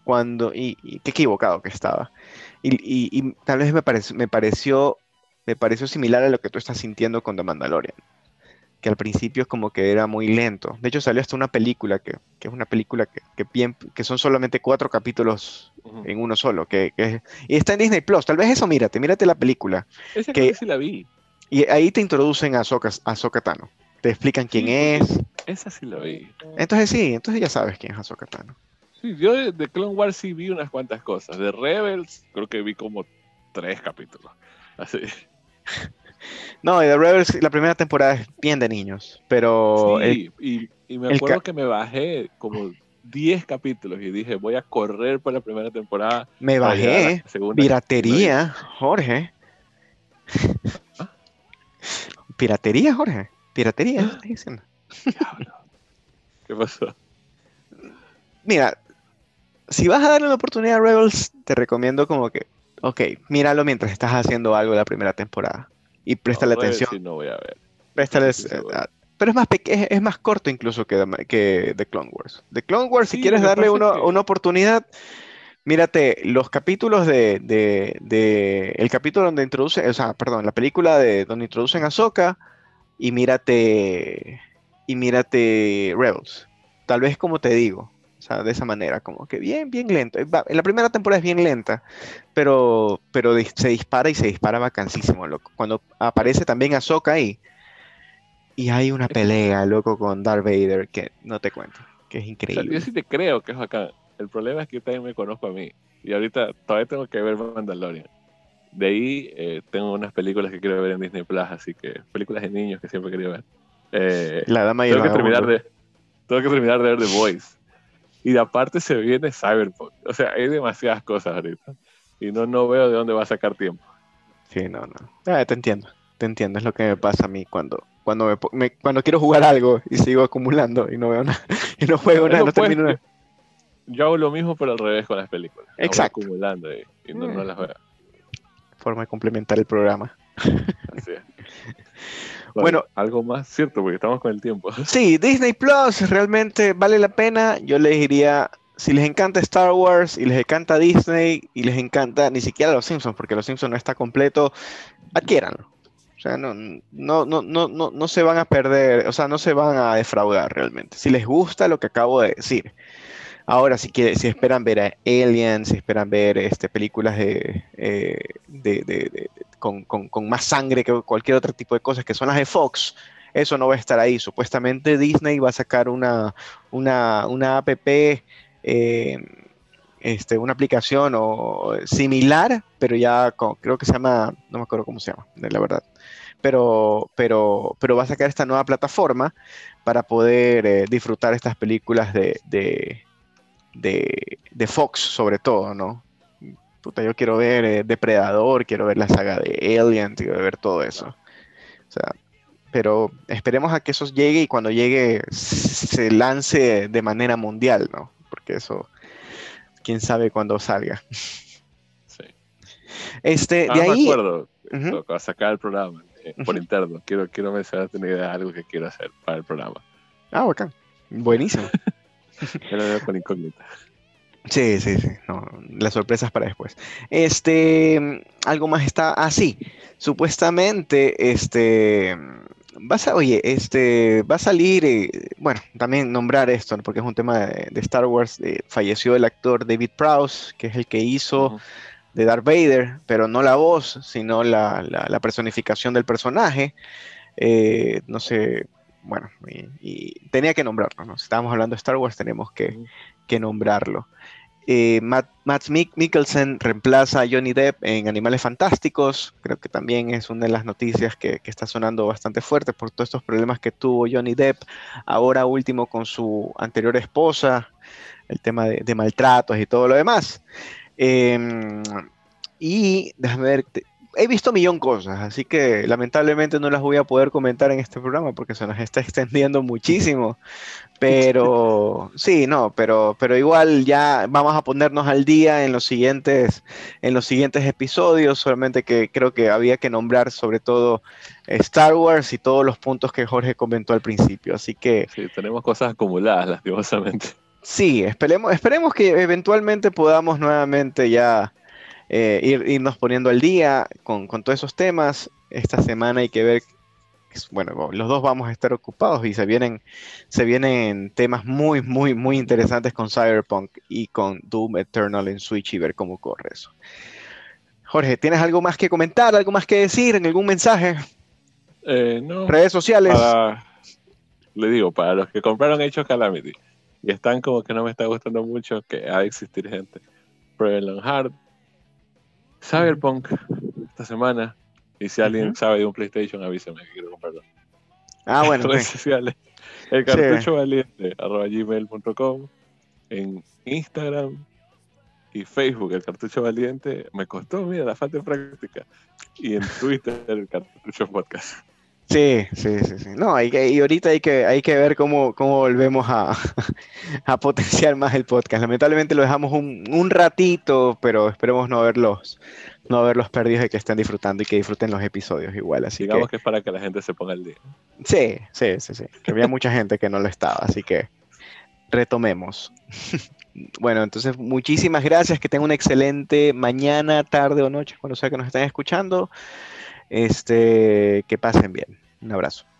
Cuando, y, y qué equivocado que estaba. Y, y- y tal vez me, parec- me pareció, me pareció similar a lo que tú estás sintiendo con The Mandalorian. Que al principio es como que era muy lento. De hecho, salió hasta una película que, que es una película que, que, bien- que son solamente cuatro capítulos en uno solo. Que, que- y está en Disney Plus. Tal vez eso, mírate, mírate la película. Esa que sí la vi. Y ahí te introducen a Ahsoka, a Ahsoka Tano. Te explican quién Sí, es. Esa sí la vi. Entonces sí, entonces ya sabes quién es Ahsoka Tano. Sí, yo de, de Clone Wars sí vi unas cuantas cosas. De Rebels creo que vi como tres capítulos. Así. No, y The Rebels, la primera temporada es bien de niños. Pero el- sí, y, y me acuerdo que me bajé como 10 capítulos y dije, voy a correr por la primera temporada. me bajé. Piratería, Jorge. Piratería, Jorge. Piratería, ¿qué estás diciendo? ¿Qué pasó? Mira, si vas a darle una oportunidad a Rebels, te recomiendo como que, ok, míralo mientras estás haciendo algo de la primera temporada. Y préstale No, Rebels atención. sí no voy a ver. préstale, pero es más, es, más corto incluso que, The- que The Clone Wars. The Clone Wars, si quieres darle una, que- una oportunidad, mírate los capítulos de, de, de- el capítulo donde introducen, o sea, perdón, la película de donde introducen a Ahsoka y mírate y mírate Rebels. Tal vez como te digo, o sea, de esa manera, como que bien, bien lento. Eh, la primera temporada es bien lenta, pero, pero se dispara y se dispara vacancísimo, loco. Cuando aparece también Ahsoka ahí y hay una pelea, loco, con Darth Vader que no te cuento, que es O sea, increíble. yo sí te creo que es bacán. El problema es que yo también me conozco a mí. Y ahorita todavía tengo que ver Mandalorian. De ahí eh, tengo unas películas que quiero ver en Disney Plus, así que películas de niños que siempre querido ver. Eh, La dama y el tengo, que terminar de, tengo que terminar de ver The Voice. Y de aparte se viene Cyberpunk. O sea, hay demasiadas cosas ahorita. Y no, no veo de dónde va a sacar tiempo. Sí, no, no. Ah, te entiendo, te entiendo. Es lo que me pasa a mí cuando, cuando, me, me- cuando quiero jugar algo y sigo acumulando y no veo nada, y no juego nada, no termino nada. Yo hago lo mismo, pero al revés con las películas. Voy Exacto. acumulando y, y no, no las veo. Forma de complementar el programa. Así es. Bueno. algo más cierto, porque estamos con el tiempo. Sí, Disney Plus realmente vale la pena. Yo les diría, si les encanta Star Wars y les encanta Disney y les encanta ni siquiera Los Simpsons, porque Los Simpsons no está completo, adquiéranlo. O sea, no, no, no, no, no, no se van a perder, o sea, no se van a defraudar realmente. Si les gusta lo que acabo de decir. Ahora, si, quiere- si esperan ver a Aliens, si esperan ver este, películas de, eh, de- con, con- con más sangre que cualquier otro tipo de cosas, que son las de Fox, eso no va a estar ahí. Supuestamente Disney va a sacar una, una, una app, eh, este, una aplicación o similar, pero ya con- creo que se llama, no me acuerdo cómo se llama, la verdad. Pero, pero, pero va a sacar esta nueva plataforma para poder eh, disfrutar estas películas de, de, de Fox, sobre todo, ¿no? Puta, yo quiero ver eh, Depredador, quiero ver la saga de Alien, quiero ver todo eso. O sea, pero esperemos a que eso llegue y cuando llegue se lance de manera mundial, ¿no? Porque eso, quién sabe cuándo salga. Sí. Este, Ah, de me ahí, acuerdo, Ujú. para sacar el programa eh, por interno. Quiero, quiero mencionarte una idea de algo que quiero hacer para el programa. ah, bacán, buenísimo. Yo lo veo con incógnita. Sí, sí, sí. No, las sorpresas para después. Este, algo más está así. supuestamente, este, vas a, oye, este, va a salir, eh, bueno, también nombrar esto, porque es un tema de, de Star Wars. eh, falleció el actor David Prowse, que es el que hizo de Darth Vader, pero no la voz, sino la, la- la personificación del personaje. Eh, no sé, bueno, y, y tenía que nombrarlo, ¿no? Si estábamos hablando de Star Wars, tenemos que, que nombrarlo. Eh, Matt, Matt Mik- Mikkelsen reemplaza a Johnny Depp en Animales Fantásticos. Creo que también es una de las noticias que, que está sonando bastante fuerte por todos estos problemas que tuvo Johnny Depp. Ahora último con su anterior esposa, el tema de, de maltratos y todo lo demás. Em, y déjame ver, he visto millón cosas, así que lamentablemente no las voy a poder comentar en este programa porque se nos está extendiendo muchísimo. Pero sí, no, pero, pero igual ya vamos a ponernos al día en los siguientes, en los siguientes episodios. Solamente que creo que había que nombrar sobre todo Star Wars y todos los puntos que Jorge comentó al principio. Así que Sí, tenemos cosas acumuladas, lastimosamente. Sí, esperemos, esperemos que eventualmente podamos nuevamente ya eh, ir, irnos poniendo al día con, con todos esos temas. Esta semana hay que ver, bueno, los dos vamos a estar ocupados y se vienen, se vienen temas muy, muy, muy interesantes con Cyberpunk y con Doom Eternal en Switch y ver cómo corre eso. Jorge, ¿tienes algo más que comentar, algo más que decir en algún mensaje? Eh, no, Redes sociales. para, le digo, para los que compraron of Calamity y están como que no me está gustando mucho, que ha de existir gente, pruébenlo en hard. Cyberpunk esta semana. Y si alguien sabe de un PlayStation, avísame que quiero comprarlo. Ah, bueno, redes sí. sociales. El cartucho valiente, arroba gmail.com. En Instagram y Facebook, el cartucho valiente. Me costó, mira, la falta de práctica. Y en Twitter, el cartucho podcast. Sí, sí, sí, sí. No, hay que, y ahorita hay que, hay que ver cómo, cómo volvemos a, a potenciar más el podcast. Lamentablemente lo dejamos un, un ratito, pero esperemos no haberlos, no haberlos perdido y que estén disfrutando y que disfruten los episodios igual. Así Digamos que, que es para que la gente se ponga al día. sí, sí, sí, sí. Que había mucha gente que no lo estaba, así que retomemos. Bueno, entonces muchísimas gracias, que tengan una excelente mañana, tarde o noche, cuando sea que nos estén escuchando. Este, que pasen bien. Un abrazo.